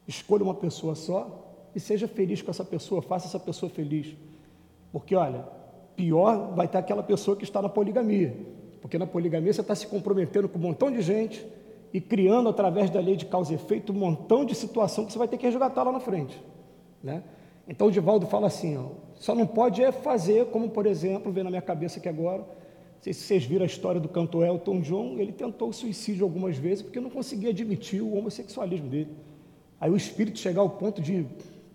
escolha uma pessoa só e seja feliz com essa pessoa, faça essa pessoa feliz. Porque, olha, pior vai estar aquela pessoa que está na poligamia. Porque na poligamia você está se comprometendo com um montão de gente e criando, através da lei de causa e efeito, um montão de situação que você vai ter que resgatar lá na frente. Né? Então o Divaldo fala assim, ó, só não pode é fazer, como por exemplo, vem na minha cabeça aqui agora, não sei se vocês viram a história do cantor Elton John, ele tentou suicídio algumas vezes porque não conseguia admitir o homossexualismo dele. Aí o espírito chegar ao ponto de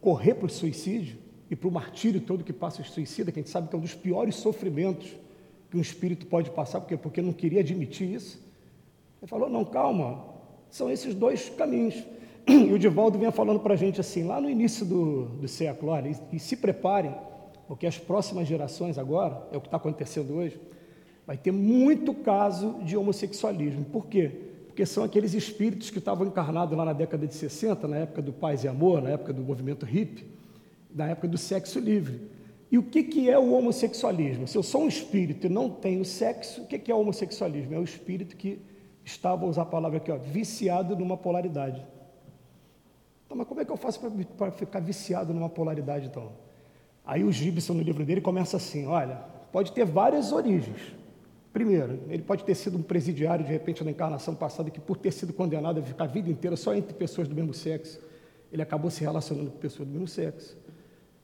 correr para o suicídio e para o martírio todo que passa o suicida, que a gente sabe que é um dos piores sofrimentos que um espírito pode passar, porque, porque não queria admitir isso. Ele falou: não, calma, são esses dois caminhos. E o Divaldo vinha falando para a gente assim, lá no início do, do século, olha, e, e se preparem, porque as próximas gerações agora, é o que está acontecendo hoje, vai ter muito caso de homossexualismo. Por quê? Porque são aqueles espíritos que estavam encarnados lá na década de 60, na época do paz e amor, na época do movimento hippie, na época do sexo livre. E o que, que é o homossexualismo? Se eu sou um espírito e não tenho sexo, o que, que é o homossexualismo? É o espírito que estava, vou usar a palavra aqui, ó, viciado numa polaridade. Então, mas como é que eu faço para ficar viciado numa polaridade, então? Aí o Gibson, no livro dele, começa assim, olha, pode ter várias origens. Primeiro, ele pode ter sido um presidiário, de repente, na encarnação passada, que por ter sido condenado a ficar a vida inteira só entre pessoas do mesmo sexo, ele acabou se relacionando com pessoas do mesmo sexo.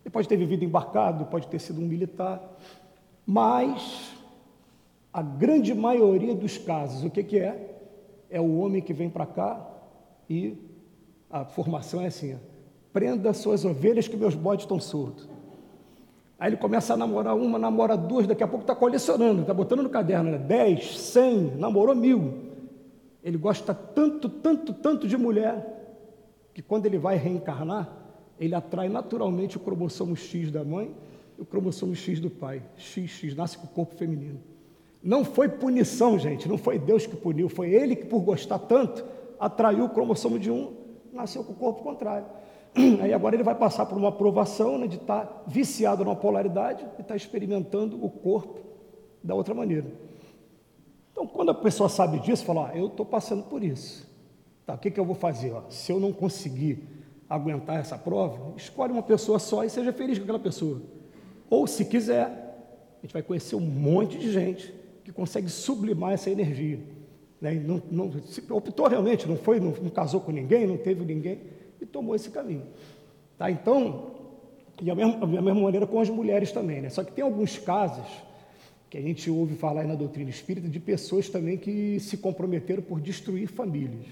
Ele pode ter vivido embarcado, pode ter sido um militar, mas a grande maioria dos casos, o que, que é? É o homem que vem para cá e a formação é assim: ó, prenda suas ovelhas que meus bodes estão surdos. Aí ele começa a namorar uma, namora duas, daqui a pouco está colecionando, está botando no caderno, né? dez, cem, namorou mil. Ele gosta tanto, tanto, tanto de mulher, que quando ele vai reencarnar, ele atrai naturalmente o cromossomo X da mãe e o cromossomo X do pai. XX nasce com o corpo feminino. Não foi punição, gente, não foi Deus que puniu, foi ele que, por gostar tanto, atraiu o cromossomo de um, nasceu com o corpo contrário. Aí agora ele vai passar por uma aprovação né, de estar tá viciado numa polaridade e estar tá experimentando o corpo da outra maneira. Então, quando a pessoa sabe disso, fala: ah, eu estou passando por isso. Tá, o que, que eu vou fazer? Ó, se eu não conseguir aguentar essa prova, escolhe uma pessoa só e seja feliz com aquela pessoa. Ou, se quiser, a gente vai conhecer um monte de gente que consegue sublimar essa energia. Né? Não, não, optou realmente, não foi, não, não, casou com ninguém, não teve ninguém e tomou esse caminho. Tá? Então, e a mesma, mesma maneira com as mulheres também. Né? Só que tem alguns casos que a gente ouve falar na doutrina espírita de pessoas também que se comprometeram por destruir famílias.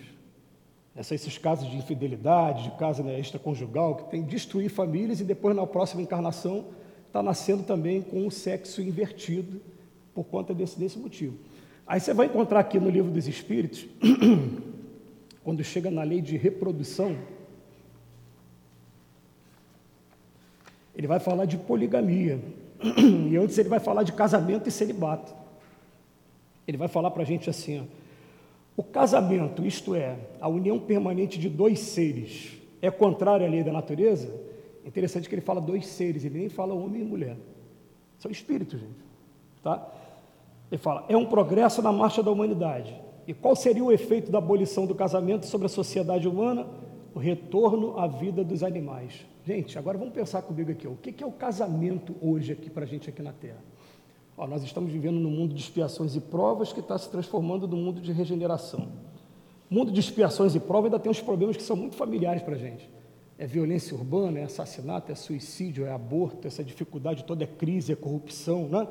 Esses casos de infidelidade, de casa né, extraconjugal, que tem destruir famílias e depois na próxima encarnação está nascendo também com o sexo invertido por conta desse, desse motivo. Aí você vai encontrar aqui no livro dos Espíritos, quando chega na lei de reprodução, ele vai falar de poligamia. E antes ele vai falar de casamento e celibato. Ele vai falar para a gente assim: ó, o casamento, isto é, a união permanente de dois seres, é contrário à lei da natureza? Interessante que ele fala dois seres, ele nem fala homem e mulher. São espíritos, gente. Tá? Ele fala, é um progresso na marcha da humanidade. E qual seria o efeito da abolição do casamento sobre a sociedade humana? O retorno à vida dos animais. Gente, agora vamos pensar comigo aqui. O que é o casamento hoje aqui para a gente aqui na Terra? Ó, nós estamos vivendo num mundo de expiações e provas que está se transformando num mundo de regeneração. Mundo de expiações e provas ainda tem uns problemas que são muito familiares para a gente. É violência urbana, é assassinato, é suicídio, é aborto, essa dificuldade toda é crise, é corrupção, né?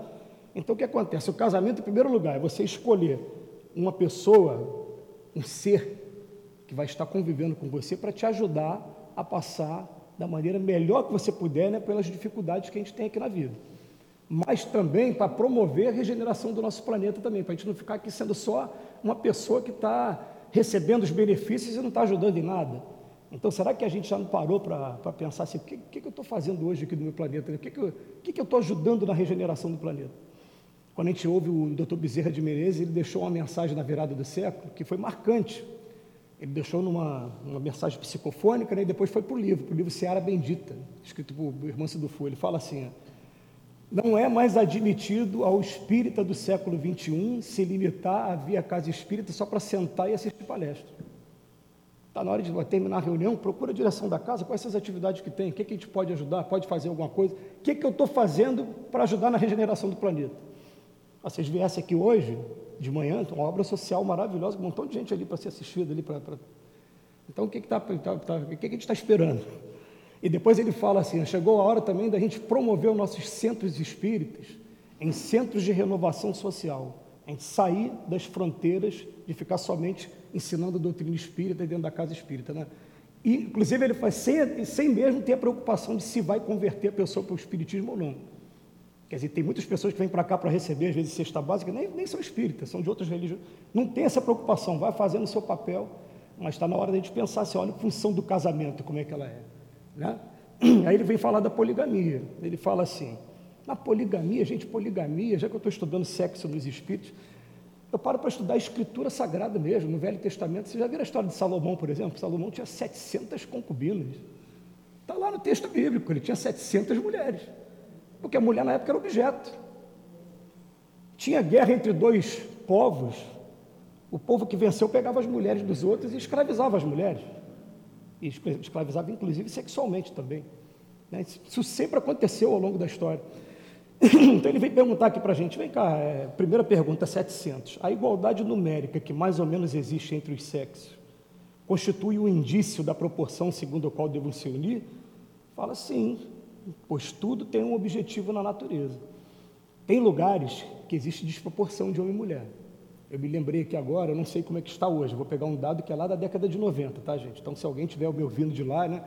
Então o que acontece? O casamento, em primeiro lugar, é você escolher uma pessoa, um ser que vai estar convivendo com você para te ajudar a passar da maneira melhor que você puder, né, pelas dificuldades que a gente tem aqui na vida. Mas também para promover a regeneração do nosso planeta também, para a gente não ficar aqui sendo só uma pessoa que está recebendo os benefícios e não está ajudando em nada. Então, será que a gente já não parou para pensar assim, o que, que, eu estou fazendo hoje aqui no meu planeta? O que, que, eu, que, que eu estou ajudando na regeneração do planeta? Quando a gente ouve o Dr. Bezerra de Menezes, ele deixou uma mensagem na virada do século que foi marcante. Ele deixou numa uma mensagem psicofônica né, e depois foi para o livro, para o livro Seara Bendita, escrito por irmão Fu. Ele fala assim: não é mais admitido ao espírita do século XXI se limitar a vir à casa espírita só para sentar e assistir palestra. Está na hora de terminar a reunião, procura a direção da casa, quais são as atividades que tem, o que, que a gente pode ajudar, pode fazer alguma coisa, o que, que eu estou fazendo para ajudar na regeneração do planeta. Vocês viessem aqui hoje, de manhã, uma obra social maravilhosa, um montão de gente ali para ser assistida ali. Pra, pra... Então, o que, que, tá, tá, tá, o que, que a gente está esperando? E depois ele fala assim: chegou a hora também da gente promover os nossos centros espíritas em centros de renovação social, em sair das fronteiras de ficar somente ensinando a doutrina espírita dentro da casa espírita. Né? E, inclusive, ele faz sem, sem mesmo ter a preocupação de se vai converter a pessoa para o espiritismo ou não. Quer dizer, tem muitas pessoas que vêm para cá para receber, às vezes, cesta básica, nem, nem são espíritas, são de outras religiões. Não tem essa preocupação, vai fazendo o seu papel, mas está na hora de a gente pensar assim, olha, a função do casamento, como é que ela é. Né? Aí ele vem falar da poligamia. Ele fala assim, na poligamia, gente, poligamia, já que eu estou estudando sexo nos espíritos, eu paro para estudar a escritura sagrada mesmo, no Velho Testamento. Você já viu a história de Salomão, por exemplo? Salomão tinha 700 concubinas. Está lá no texto bíblico, ele tinha 700 mulheres. Porque a mulher na época era objeto. Tinha guerra entre dois povos. O povo que venceu pegava as mulheres dos outros e escravizava as mulheres. E escravizava, inclusive, sexualmente também. Né? Isso sempre aconteceu ao longo da história. Então ele vem perguntar aqui para a gente, vem cá, é, primeira pergunta, 700. A igualdade numérica que mais ou menos existe entre os sexos constitui um indício da proporção segundo a qual devem se unir? Fala sim, pois tudo tem um objetivo na natureza. Tem lugares que existe desproporção de homem e mulher. Eu me lembrei aqui agora, eu não sei como é que está hoje, vou pegar um dado que é lá da década de 90, tá, gente? Então, se alguém estiver me ouvindo de lá, né?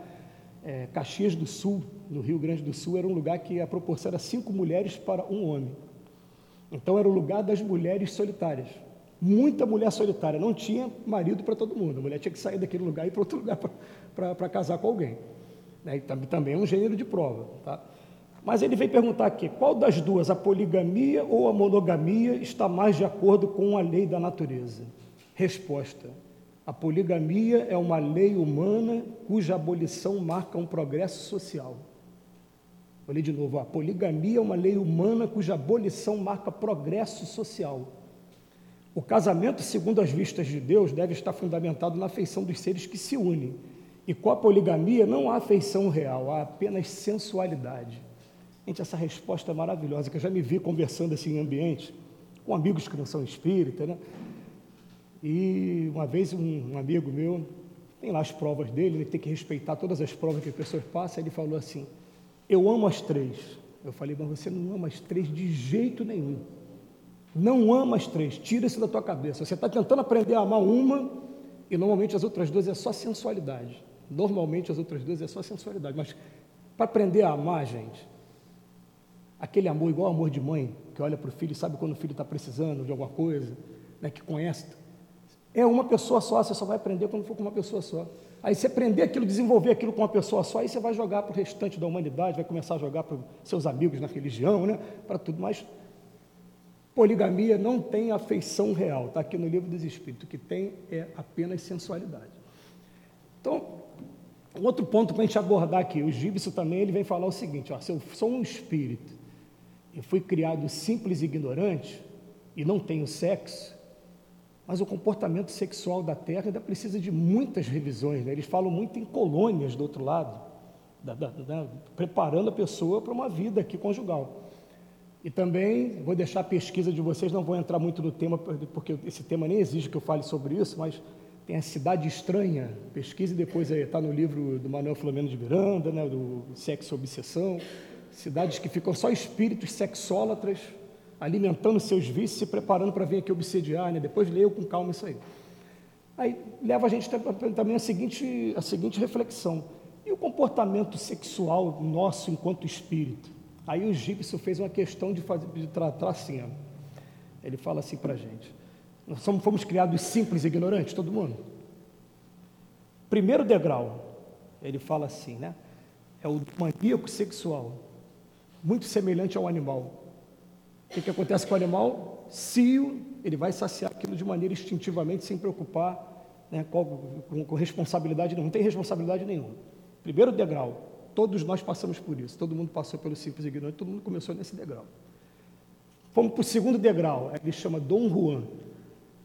é, Caxias do Sul, no Rio Grande do Sul, era um lugar que a proporção era cinco mulheres para um homem. Então era o lugar das mulheres solitárias. Muita mulher solitária, não tinha marido para todo mundo. A mulher tinha que sair daquele lugar e ir para outro lugar para casar com alguém. Né? Também é um gênero de prova. Tá? Mas ele vem perguntar aqui: qual das duas, a poligamia ou a monogamia, está mais de acordo com a lei da natureza? Resposta: a poligamia é uma lei humana cuja abolição marca um progresso social. Vou ler de novo. A poligamia é uma lei humana cuja abolição marca progresso social. O casamento, segundo as vistas de Deus, deve estar fundamentado na afeição dos seres que se unem. E com a poligamia não há afeição real, há apenas sensualidade. Gente, essa resposta é maravilhosa, que eu já me vi conversando assim em ambiente, com amigos que não são espíritas, né? E uma vez um, um amigo meu, tem lá as provas dele, ele tem que respeitar todas as provas que as pessoas passam, ele falou assim, eu amo as três. Eu falei, mas você não ama as três de jeito nenhum. Não ama as três, tira isso da tua cabeça. Você está tentando aprender a amar uma, e normalmente as outras duas é só sensualidade. Normalmente as outras duas é só sensualidade. Mas para aprender a amar, gente, aquele amor igual amor de mãe, que olha para o filho e sabe quando o filho está precisando de alguma coisa, né, que conhece, é uma pessoa só, você só vai aprender quando for com uma pessoa só. Aí você aprender aquilo, desenvolver aquilo com uma pessoa só, aí você vai jogar para o restante da humanidade, vai começar a jogar para seus amigos na religião, né? para tudo mais. Poligamia não tem afeição real, está aqui no livro dos Espíritos, o que tem é apenas sensualidade. Então, outro ponto para a gente abordar aqui, o Gibson também ele vem falar o seguinte: ó, se eu sou um espírito e fui criado simples e ignorante e não tenho sexo, mas o comportamento sexual da Terra ainda precisa de muitas revisões. Né? Eles falam muito em colônias do outro lado, da, da, da, preparando a pessoa para uma vida aqui conjugal. E também vou deixar a pesquisa de vocês, não vou entrar muito no tema, porque esse tema nem exige que eu fale sobre isso, mas tem a Cidade Estranha, pesquise depois está no livro do Manuel Flamengo de Miranda, né, do Sexo Obsessão, cidades que ficam só espíritos sexólatras, alimentando seus vícios, se preparando para vir aqui obsediar, né? depois leio com calma isso aí. Aí leva a gente também a seguinte, a seguinte reflexão: e o comportamento sexual nosso enquanto espírito? Aí o Gibson fez uma questão de, fazer, de tratar assim, ó. ele fala assim para a gente: nós somos, fomos criados simples e ignorantes, todo mundo. Primeiro degrau, ele fala assim, né? É o maníaco sexual, muito semelhante ao animal. O que, que acontece com o animal? Cio, ele vai saciar aquilo de maneira instintivamente, sem preocupar né, com, com, com responsabilidade nenhuma. Não tem responsabilidade nenhuma. Primeiro degrau, todos nós passamos por isso. Todo mundo passou pelo simples ignorante, todo mundo começou nesse degrau. Fomos para o segundo degrau, ele chama Dom Juan.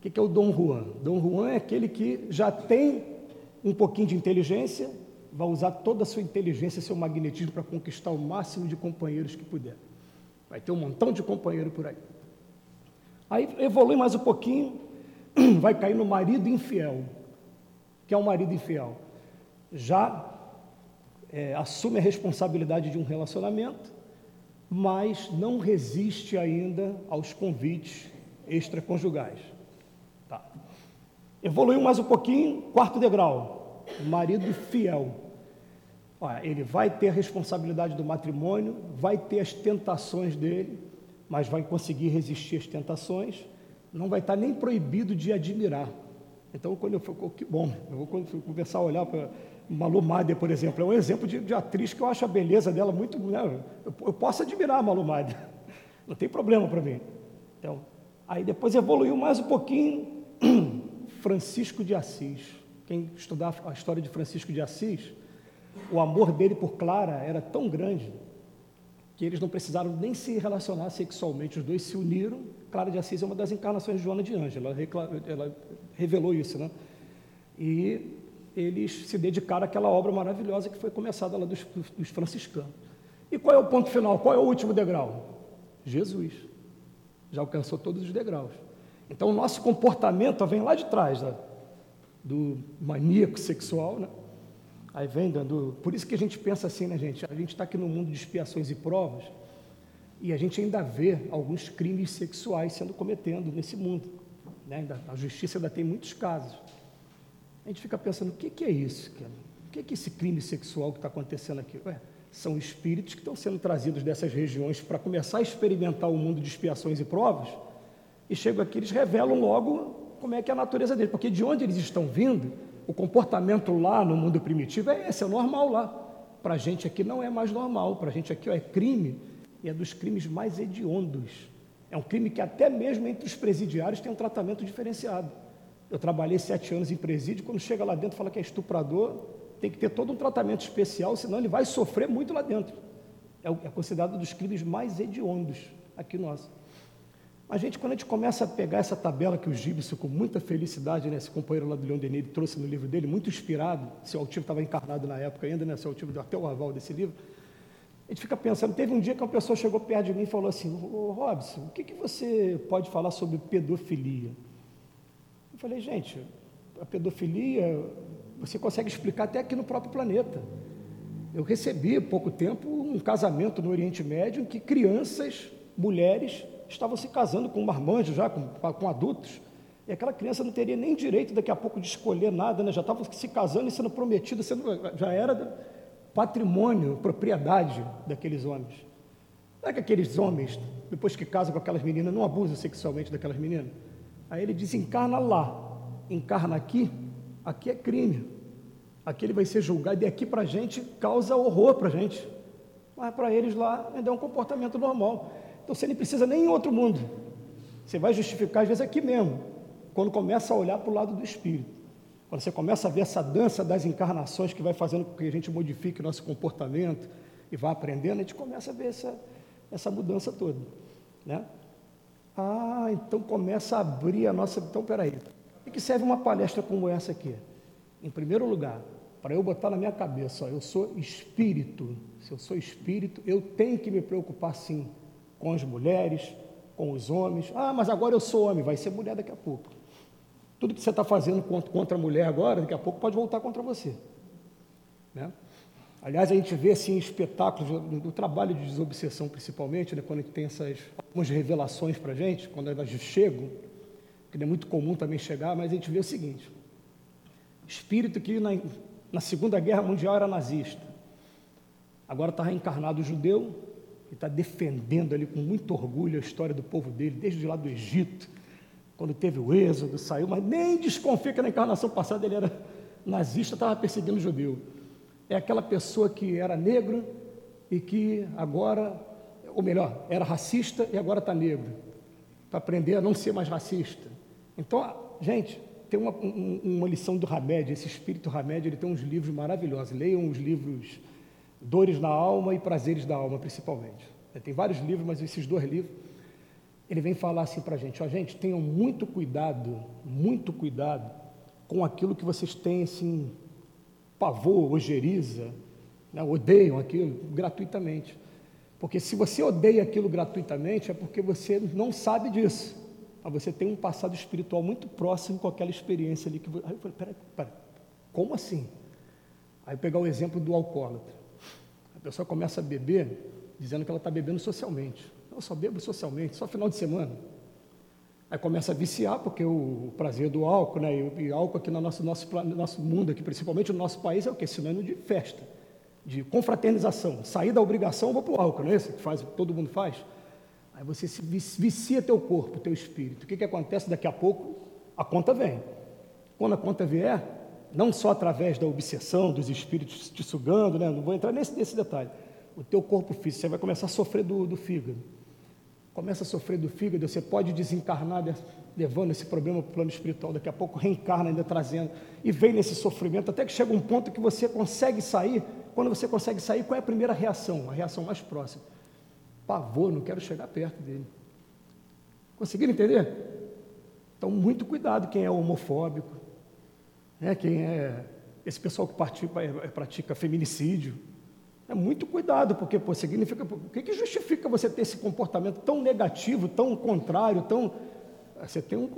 O que, é o Dom Juan? Dom Juan é aquele que já tem um pouquinho de inteligência, vai usar toda a sua inteligência, seu magnetismo para conquistar o máximo de companheiros que puder. Vai ter um montão de companheiro por aí. Aí evolui mais um pouquinho, vai cair no marido infiel. que é um marido infiel? Já é, assume a responsabilidade de um relacionamento, mas não resiste ainda aos convites extraconjugais. Tá. Evoluiu mais um pouquinho, quarto degrau, marido fiel. Olha, ele vai ter a responsabilidade do matrimônio, vai ter as tentações dele, mas vai conseguir resistir às tentações, não vai estar nem proibido de admirar. Então, quando eu for, que bom, eu vou conversar, olhar para Malu Mader, por exemplo, é um exemplo de, de, atriz que eu acho a beleza dela muito. Né? Eu, eu, posso admirar a Malu não tem problema para mim. Então, aí depois evoluiu mais um pouquinho Francisco de Assis. Quem estudar a história de Francisco de Assis, o amor dele por Clara era tão grande que eles não precisaram nem se relacionar sexualmente, os dois se uniram. Clara de Assis é uma das encarnações de Joana de Ângela, ela, revelou isso, né? E eles se dedicaram àquela obra maravilhosa que foi começada lá dos, dos franciscanos. E qual é o ponto final? Qual é o último degrau? Jesus. Já alcançou todos os degraus. Então, o nosso comportamento vem lá de trás, né? do maníaco sexual, né? Aí vem dando. Por isso que a gente pensa assim, né, gente? A gente está aqui no mundo de expiações e provas e a gente ainda vê alguns crimes sexuais sendo cometidos nesse mundo. Né? A justiça ainda tem muitos casos. A gente fica pensando, o que, que é isso? Cara? O que é, que esse crime sexual que está acontecendo aqui? Ué, são espíritos que estão sendo trazidos dessas regiões para começar a experimentar o mundo de expiações e provas, e chegam aqui, eles revelam logo como é que é a natureza deles, porque de onde eles estão vindo, o comportamento lá no mundo primitivo é esse, é normal lá. Para a gente aqui não é mais normal, para a gente aqui ó, é crime, e é dos crimes mais hediondos. É um crime que até mesmo entre os presidiários tem um tratamento diferenciado. Eu trabalhei sete anos em presídio, quando chega lá dentro fala que é estuprador, tem que ter todo um tratamento especial, senão ele vai sofrer muito lá dentro. É, é considerado dos crimes mais hediondos aqui nós. A gente, quando a gente começa a pegar essa tabela que o Gibson, com muita felicidade, né, esse companheiro lá do Leão Denis, trouxe no livro dele, muito inspirado, seu altivo estava encarnado na época ainda, né, seu altivo deu até o aval desse livro, a gente fica pensando, teve um dia que uma pessoa chegou perto de mim e falou assim, ô Robson, o que, que você pode falar sobre pedofilia? Eu falei, gente, a pedofilia você consegue explicar até aqui no próprio planeta. Eu recebi há pouco tempo um casamento no Oriente Médio em que crianças, mulheres, estavam se casando com marmanjos já, com, com adultos, e aquela criança não teria nem direito daqui a pouco de escolher nada, né? já estavam se casando e sendo prometida, já era patrimônio, propriedade daqueles homens. Não é que aqueles homens, depois que casam com aquelas meninas, não abusam sexualmente daquelas meninas? Aí ele desencarna lá, encarna aqui, aqui é crime. Aqui ele vai ser julgado e aqui para a gente causa horror para a gente. Mas para eles lá ainda é um comportamento normal. Então você nem precisa nem em outro mundo. Você vai justificar, às vezes, aqui mesmo, quando começa a olhar para o lado do espírito. Quando você começa a ver essa dança das encarnações que vai fazendo com que a gente modifique o nosso comportamento e vá aprendendo, a gente começa a ver essa, essa mudança toda. Né? Ah, então começa a abrir a nossa. Então, peraí. O que serve uma palestra como essa aqui? Em primeiro lugar, para eu botar na minha cabeça, ó, eu sou espírito. Se eu sou espírito, eu tenho que me preocupar sim com as mulheres, com os homens. Ah, mas agora eu sou homem, vai ser mulher daqui a pouco. Tudo que você está fazendo contra a mulher agora, daqui a pouco pode voltar contra você. Né? Aliás, a gente vê assim espetáculos do trabalho de desobsessão, principalmente, né, quando a gente tem essas algumas revelações para a gente, quando elas chegam, que não é muito comum também chegar, mas a gente vê o seguinte: espírito que na, na Segunda Guerra Mundial era nazista, agora está reencarnado judeu, ele está defendendo ali com muito orgulho a história do povo dele, desde lá do Egito, quando teve o êxodo, saiu, mas nem desconfia que na encarnação passada ele era nazista, estava perseguindo o judeu. É aquela pessoa que era negro e que agora, ou melhor, era racista e agora está negro, para aprender a não ser mais racista. Então, gente, tem uma, uma lição do Hamed, esse espírito Hamed, ele tem uns livros maravilhosos, leiam os livros Dores na Alma e Prazeres da Alma, principalmente. Tem vários livros, mas esses dois livros, ele vem falar assim para a gente: ó, gente, tenham muito cuidado, muito cuidado com aquilo que vocês têm, assim, pavor, ojeriza, né, odeiam aquilo gratuitamente. Porque se você odeia aquilo gratuitamente, é porque você não sabe disso. Mas você tem um passado espiritual muito próximo com aquela experiência ali. Que... Aí eu falei, peraí, peraí, como assim? Aí eu pegar o exemplo do alcoólatra. A pessoa começa a beber dizendo que ela está bebendo socialmente. Eu só bebo socialmente, só final de semana. Aí começa a viciar, porque o prazer do álcool, né? E, álcool aqui no nosso, nosso, nosso mundo, aqui, principalmente no nosso país, é o que? Sinônimo de festa, de confraternização. Sair da obrigação, vou para o álcool, não é isso que faz, todo mundo faz? Aí você se vicia teu corpo, teu espírito. O que, que acontece? Daqui a pouco a conta vem. Quando a conta vier, não só através da obsessão, dos espíritos te sugando, né? não vou entrar nesse, nesse detalhe. O teu corpo físico, você vai começar a sofrer do, do fígado começa a sofrer do fígado, você pode desencarnar levando esse problema para o plano espiritual, daqui a pouco reencarna ainda trazendo, e vem nesse sofrimento, até que chega um ponto que você consegue sair, quando você consegue sair, qual é a primeira reação? A reação mais próxima. Pavor, não quero chegar perto dele. Conseguiram entender? Então, muito cuidado quem é homofóbico, né? quem é esse pessoal que pratica, pratica feminicídio, é muito cuidado, porque pô, significa. O que, que justifica você ter esse comportamento tão negativo, tão contrário, tão. Você tem um,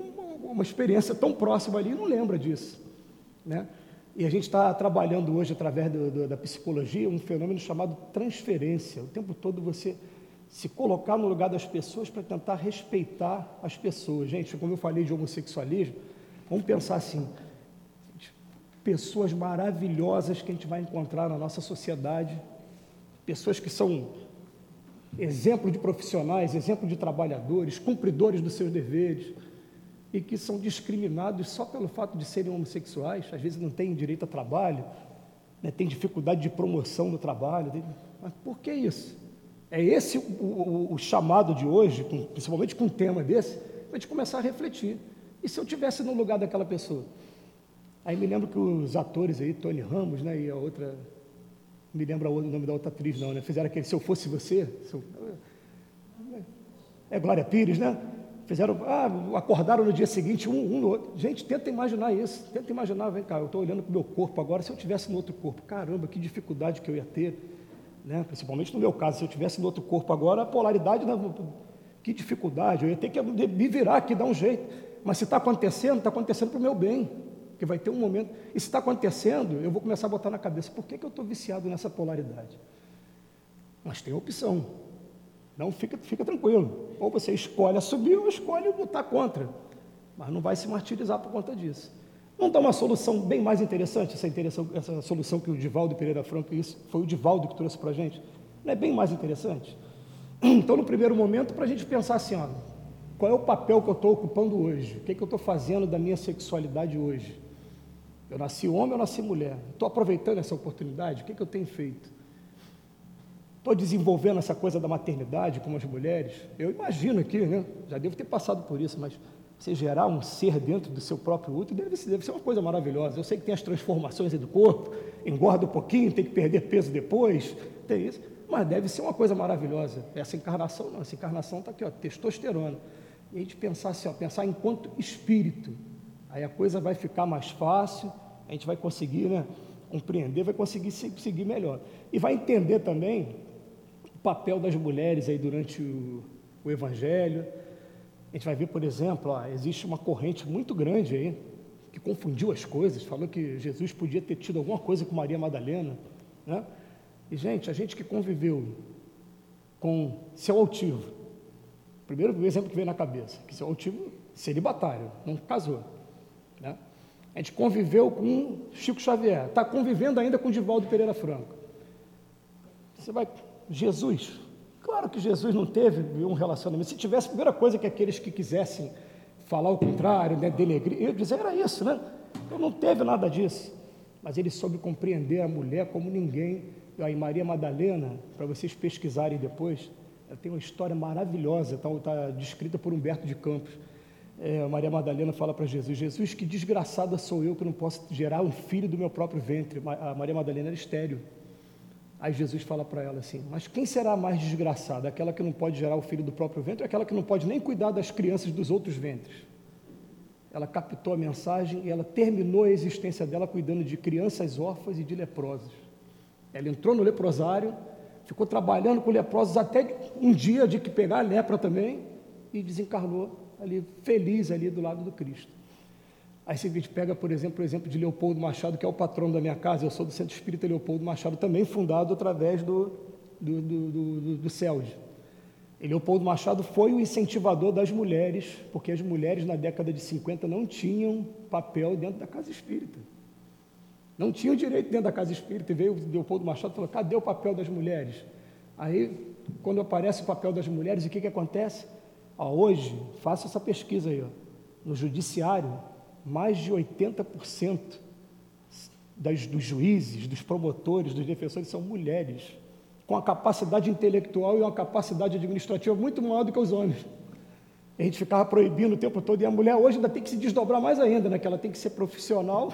uma experiência tão próxima ali e não lembra disso. Né? E a gente está trabalhando hoje, através do, do, da psicologia, um fenômeno chamado transferência. O tempo todo você se colocar no lugar das pessoas para tentar respeitar as pessoas. Gente, como eu falei de homossexualismo, vamos pensar assim: pessoas maravilhosas que a gente vai encontrar na nossa sociedade, pessoas que são exemplo de profissionais, exemplo de trabalhadores, cumpridores dos seus deveres, e que são discriminados só pelo fato de serem homossexuais, às vezes não têm direito a trabalho, né, têm dificuldade de promoção no trabalho. Mas por que isso? É esse o, o, o chamado de hoje, principalmente com um tema desse, para a gente começar a refletir. E se eu tivesse no lugar daquela pessoa? Aí me lembro que os atores aí, Tony Ramos, né, e a outra não me lembro o nome da outra atriz, não, né? Fizeram aquele Se Eu Fosse Você. Eu... É Glória Pires, né? Fizeram, ah, acordaram no dia seguinte, um, um no outro. Gente, tenta imaginar isso. Tenta imaginar, vem cá, eu estou olhando para o meu corpo agora, se eu tivesse no outro corpo, caramba, que dificuldade que eu ia ter. Né? Principalmente no meu caso, se eu tivesse no outro corpo agora, a polaridade, que dificuldade, eu ia ter que me virar aqui, dar um jeito. Mas se está acontecendo, está acontecendo para o meu bem. Porque vai ter um momento, e se está acontecendo, eu vou começar a botar na cabeça, por que, que eu estou viciado nessa polaridade? Mas tem opção. Não fica, fica tranquilo. Ou você escolhe assumir ou escolhe lutar contra. Mas não vai se martirizar por conta disso. Não dá uma solução bem mais interessante, essa, essa solução que o Divaldo Pereira Franco, isso foi o Divaldo que trouxe para a gente. Não é bem mais interessante? Então, no primeiro momento, para a gente pensar assim, ó, qual é o papel que eu estou ocupando hoje? O que, é que eu estou fazendo da minha sexualidade hoje? Eu nasci homem, eu nasci mulher. Estou aproveitando essa oportunidade? O que, que eu tenho feito? Estou desenvolvendo essa coisa da maternidade com as mulheres? Eu imagino aqui, né? Já devo ter passado por isso, mas você gerar um ser dentro do seu próprio útero deve, deve ser uma coisa maravilhosa. Eu sei que tem as transformações do corpo, engorda um pouquinho, tem que perder peso depois, tem isso, mas deve ser uma coisa maravilhosa. Essa encarnação não, essa encarnação está aqui, ó, testosterona. E a gente pensar assim, ó, pensar enquanto espírito, aí a coisa vai ficar mais fácil, a gente vai conseguir né, compreender, vai conseguir seguir melhor. E vai entender também o papel das mulheres aí durante o, o Evangelho. A gente vai ver, por exemplo, ó, existe uma corrente muito grande aí, que confundiu as coisas, falou que Jesus podia ter tido alguma coisa com Maria Madalena. Né? E, gente, a gente que conviveu com seu altivo, primeiro exemplo que veio na cabeça, que seu altivo celibatário, não casou. Né? A gente conviveu com Chico Xavier, está convivendo ainda com Divaldo Pereira Franco. Você vai, Jesus, claro que Jesus não teve um relacionamento. Se tivesse, a primeira coisa que aqueles que quisessem falar o contrário, né, denegrir, eu dizer era isso, né? Eu não teve nada disso. Mas ele soube compreender a mulher como ninguém. E aí, Maria Madalena, para vocês pesquisarem depois, ela tem uma história maravilhosa, está tá descrita por Humberto de Campos é, Maria Madalena fala para Jesus: Jesus, que desgraçada sou eu que não posso gerar um filho do meu próprio ventre. A Maria Madalena era estéreo. Aí Jesus fala para ela assim: Mas quem será mais desgraçada? Aquela que não pode gerar o filho do próprio ventre ou aquela que não pode nem cuidar das crianças dos outros ventres? Ela captou a mensagem e ela terminou a existência dela cuidando de crianças órfãs e de leprosos. Ela entrou no leprosário, ficou trabalhando com leprosos até um dia de que pegar a lepra também e desencarnou ali, feliz ali do lado do Cristo. Aí se a gente pega, por exemplo, o exemplo de Leopoldo Machado, que é o patrão da minha casa, eu sou do Centro Espírita Leopoldo Machado, também fundado através do, do, do, do, do CELD. E Leopoldo Machado foi o incentivador das mulheres, porque as mulheres na década de 50 não tinham papel dentro da casa espírita. Não tinham direito dentro da casa espírita. E veio Leopoldo Machado e falou: cadê o papel das mulheres? Aí, quando aparece o papel das mulheres, o que, que acontece? Ó, hoje, faça essa pesquisa aí. Ó. No judiciário, mais de 80% das, dos juízes, dos promotores, dos defensores são mulheres, com a capacidade intelectual e uma capacidade administrativa muito maior do que os homens. A gente ficava proibindo o tempo todo, e a mulher hoje ainda tem que se desdobrar mais ainda, né? que ela tem que ser profissional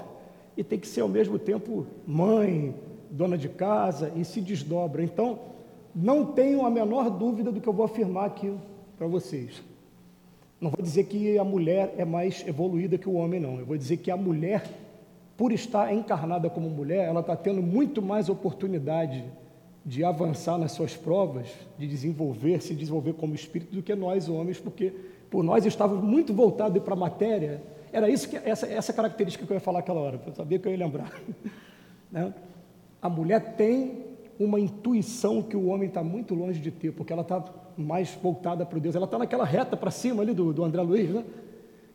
e tem que ser ao mesmo tempo mãe, dona de casa, e se desdobra. Então, não tenho a menor dúvida do que eu vou afirmar aqui para vocês. Não vou dizer que a mulher é mais evoluída que o homem, não. Eu vou dizer que a mulher, por estar encarnada como mulher, ela está tendo muito mais oportunidade de avançar nas suas provas, de desenvolver, se desenvolver como espírito do que nós homens, porque por nós estávamos muito voltados para a matéria. Era isso que essa, essa característica que eu ia falar aquela hora, eu sabia que eu ia lembrar. né? A mulher tem uma intuição que o homem está muito longe de ter, porque ela está mais voltada para o Deus. Ela está naquela reta para cima ali do, do André Luiz, né?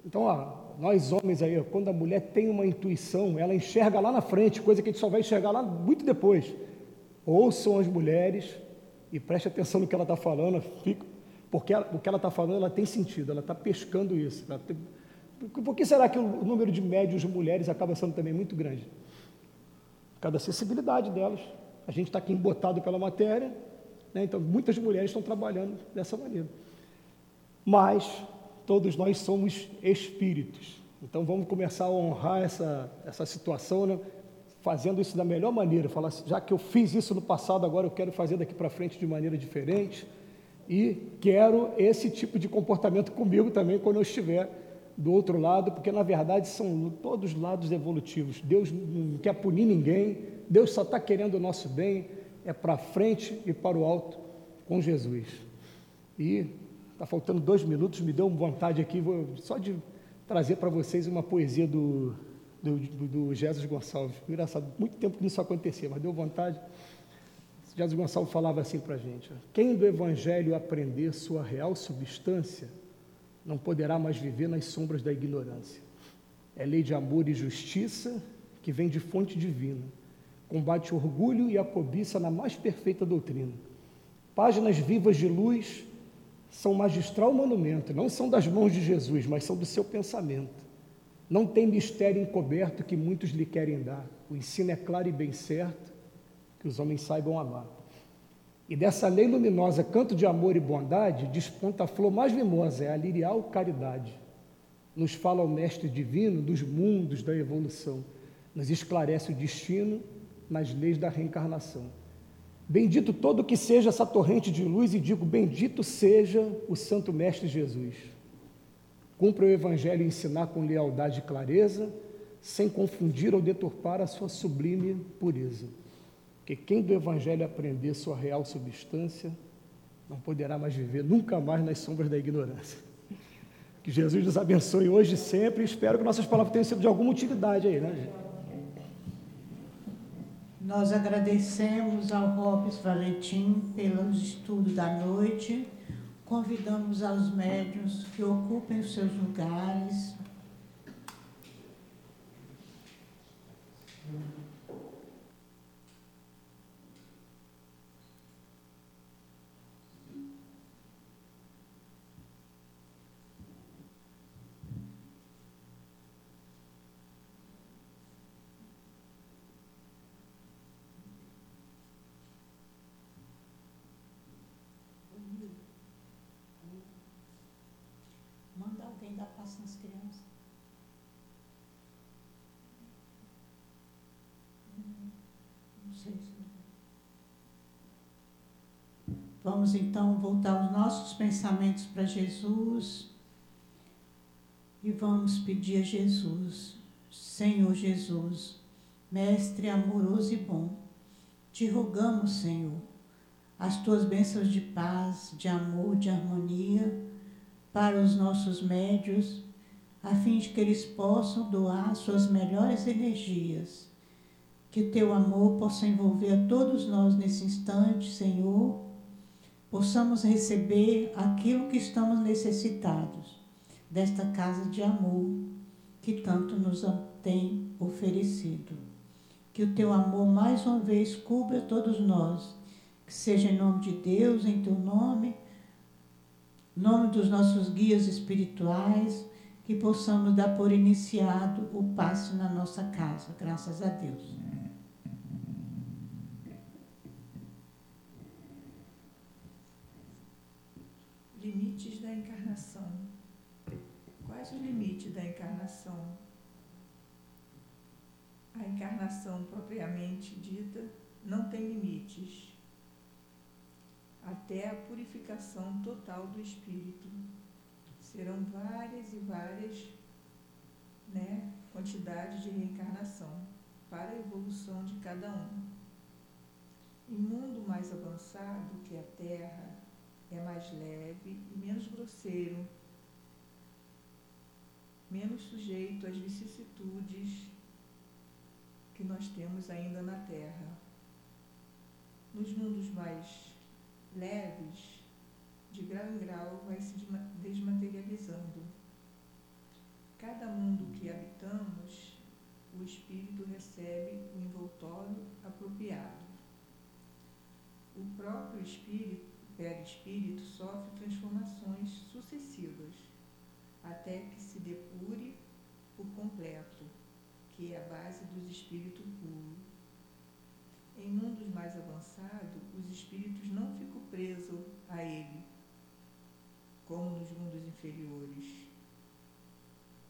Então, ó, nós homens aí, quando a mulher tem uma intuição, ela enxerga lá na frente, coisa que a gente só vai enxergar lá muito depois. Ouçam as mulheres e preste atenção no que ela está falando, fica, porque ela, o que ela está falando ela tem sentido, ela está pescando isso. Tem, por que será que o número de médios de mulheres acaba sendo também muito grande? Por causa da sensibilidade delas. A gente está aqui embotado pela matéria, né? Então, muitas mulheres estão trabalhando dessa maneira. Mas todos nós somos espíritos. Então, vamos começar a honrar essa, essa situação, né? fazendo isso da melhor maneira. Falar, assim, já que eu fiz isso no passado, agora eu quero fazer daqui para frente de maneira diferente. E quero esse tipo de comportamento comigo também quando eu estiver do outro lado, porque na verdade são todos lados evolutivos. Deus não quer punir ninguém, Deus só está querendo o nosso bem é para frente e para o alto com Jesus. E está faltando dois minutos, me deu vontade aqui, vou, só de trazer para vocês uma poesia do, do, do, Jesus Gonçalves. Engraçado, muito tempo que isso acontecia, mas deu vontade. Jesus Gonçalves falava assim para a gente: quem do Evangelho aprender sua real substância, não poderá mais viver nas sombras da ignorância. É lei de amor e justiça que vem de fonte divina combate o orgulho e a cobiça na mais perfeita doutrina. Páginas vivas de luz são magistral monumento, não são das mãos de Jesus, mas são do seu pensamento. Não tem mistério encoberto que muitos lhe querem dar. O ensino é claro e bem certo, que os homens saibam amar. E dessa lei luminosa, canto de amor e bondade, desponta a flor mais mimosa, é a lirial caridade. Nos fala o Mestre Divino dos mundos da evolução, nos esclarece o destino nas leis da reencarnação. Bendito todo que seja essa torrente de luz, e digo: Bendito seja o Santo Mestre Jesus. Cumpra o Evangelho ensinar com lealdade e clareza, sem confundir ou deturpar a sua sublime pureza. Que quem do Evangelho aprender sua real substância, não poderá mais viver nunca mais nas sombras da ignorância. Que Jesus nos abençoe hoje e sempre. Espero que nossas palavras tenham sido de alguma utilidade aí, né, gente? Nós agradecemos ao Robes Valentim pelos estudos da noite. Convidamos aos médios que ocupem os seus lugares. Vamos então voltar os nossos pensamentos para Jesus e vamos pedir a Jesus, Senhor Jesus, Mestre amoroso e bom, te rogamos, Senhor, as tuas bênçãos de paz, de amor, de harmonia para os nossos médios, a fim de que eles possam doar suas melhores energias. Que teu amor possa envolver a todos nós nesse instante, Senhor, possamos receber aquilo que estamos necessitados desta casa de amor que tanto nos tem oferecido. Que o teu amor mais uma vez cubra todos nós, que seja em nome de Deus, em teu nome, nome dos nossos guias espirituais, que possamos dar por iniciado o passe na nossa casa, graças a Deus. Limites da encarnação. Quais os limites da encarnação? A encarnação propriamente dita não tem limites, até a purificação total do espírito serão várias e várias né, quantidades de reencarnação para a evolução de cada um. Em mundo mais avançado que a Terra, é mais leve e menos grosseiro, menos sujeito às vicissitudes que nós temos ainda na Terra. Nos mundos mais leves, de grau em grau, vai se desmaterializando. Cada mundo que habitamos, o espírito recebe o envoltório apropriado. O próprio espírito, perispírito, sofre transformações sucessivas, até que se depure por completo, que é a base dos espíritos puros. Em mundos mais avançados, os espíritos não ficam presos a ele, como nos mundos inferiores.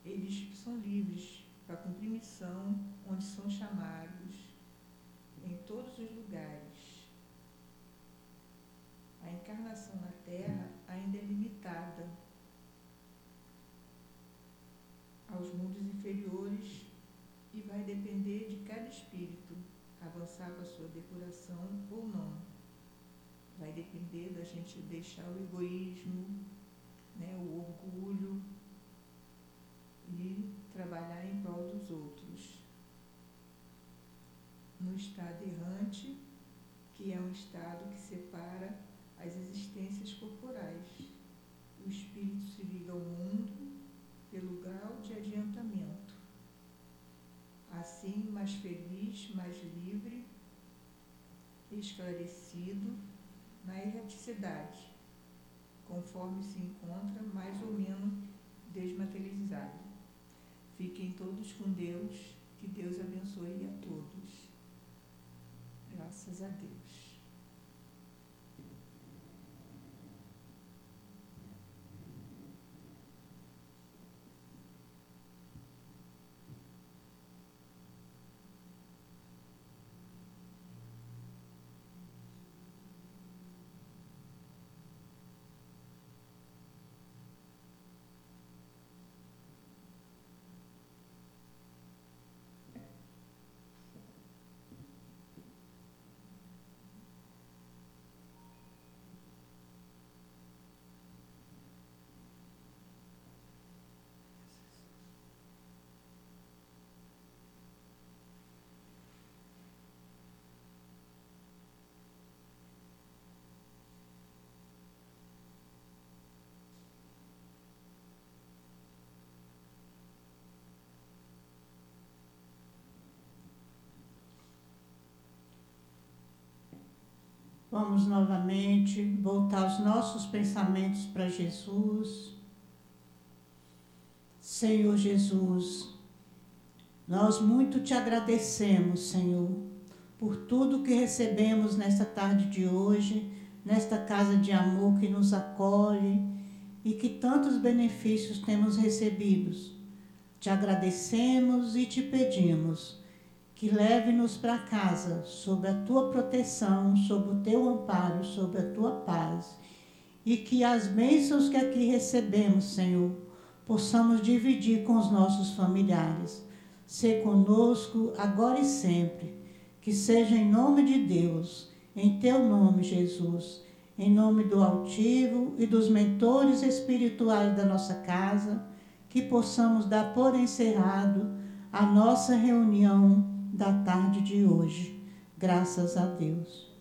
Eles são livres para cumprir missão onde são chamados, em todos os lugares. A encarnação na Terra ainda é limitada aos mundos inferiores e vai depender de cada espírito avançar com a sua depuração ou não. Vai depender da gente deixar o egoísmo, né, o orgulho e trabalhar em prol dos outros. No estado errante, que é um estado que separa as existências corporais. O espírito se liga ao mundo pelo grau de adiantamento. Assim, mais feliz, mais livre, esclarecido na erraticidade conforme se encontra mais ou menos desmaterializado. Fiquem todos com Deus, que Deus abençoe a todos. Graças a Deus. Vamos novamente voltar os nossos pensamentos para Jesus. Senhor Jesus, nós muito te agradecemos, Senhor, por tudo que recebemos nesta tarde de hoje, nesta casa de amor que nos acolhe e que tantos benefícios temos recebidos. Te agradecemos e te pedimos que leve-nos para casa sob a tua proteção, sob o teu amparo, sob a tua paz, e que as bênçãos que aqui recebemos, Senhor, possamos dividir com os nossos familiares. Se conosco agora e sempre, que seja em nome de Deus, em teu nome, Jesus, em nome do altivo e dos mentores espirituais da nossa casa que possamos dar por encerrado a nossa reunião da tarde de hoje. Graças a Deus.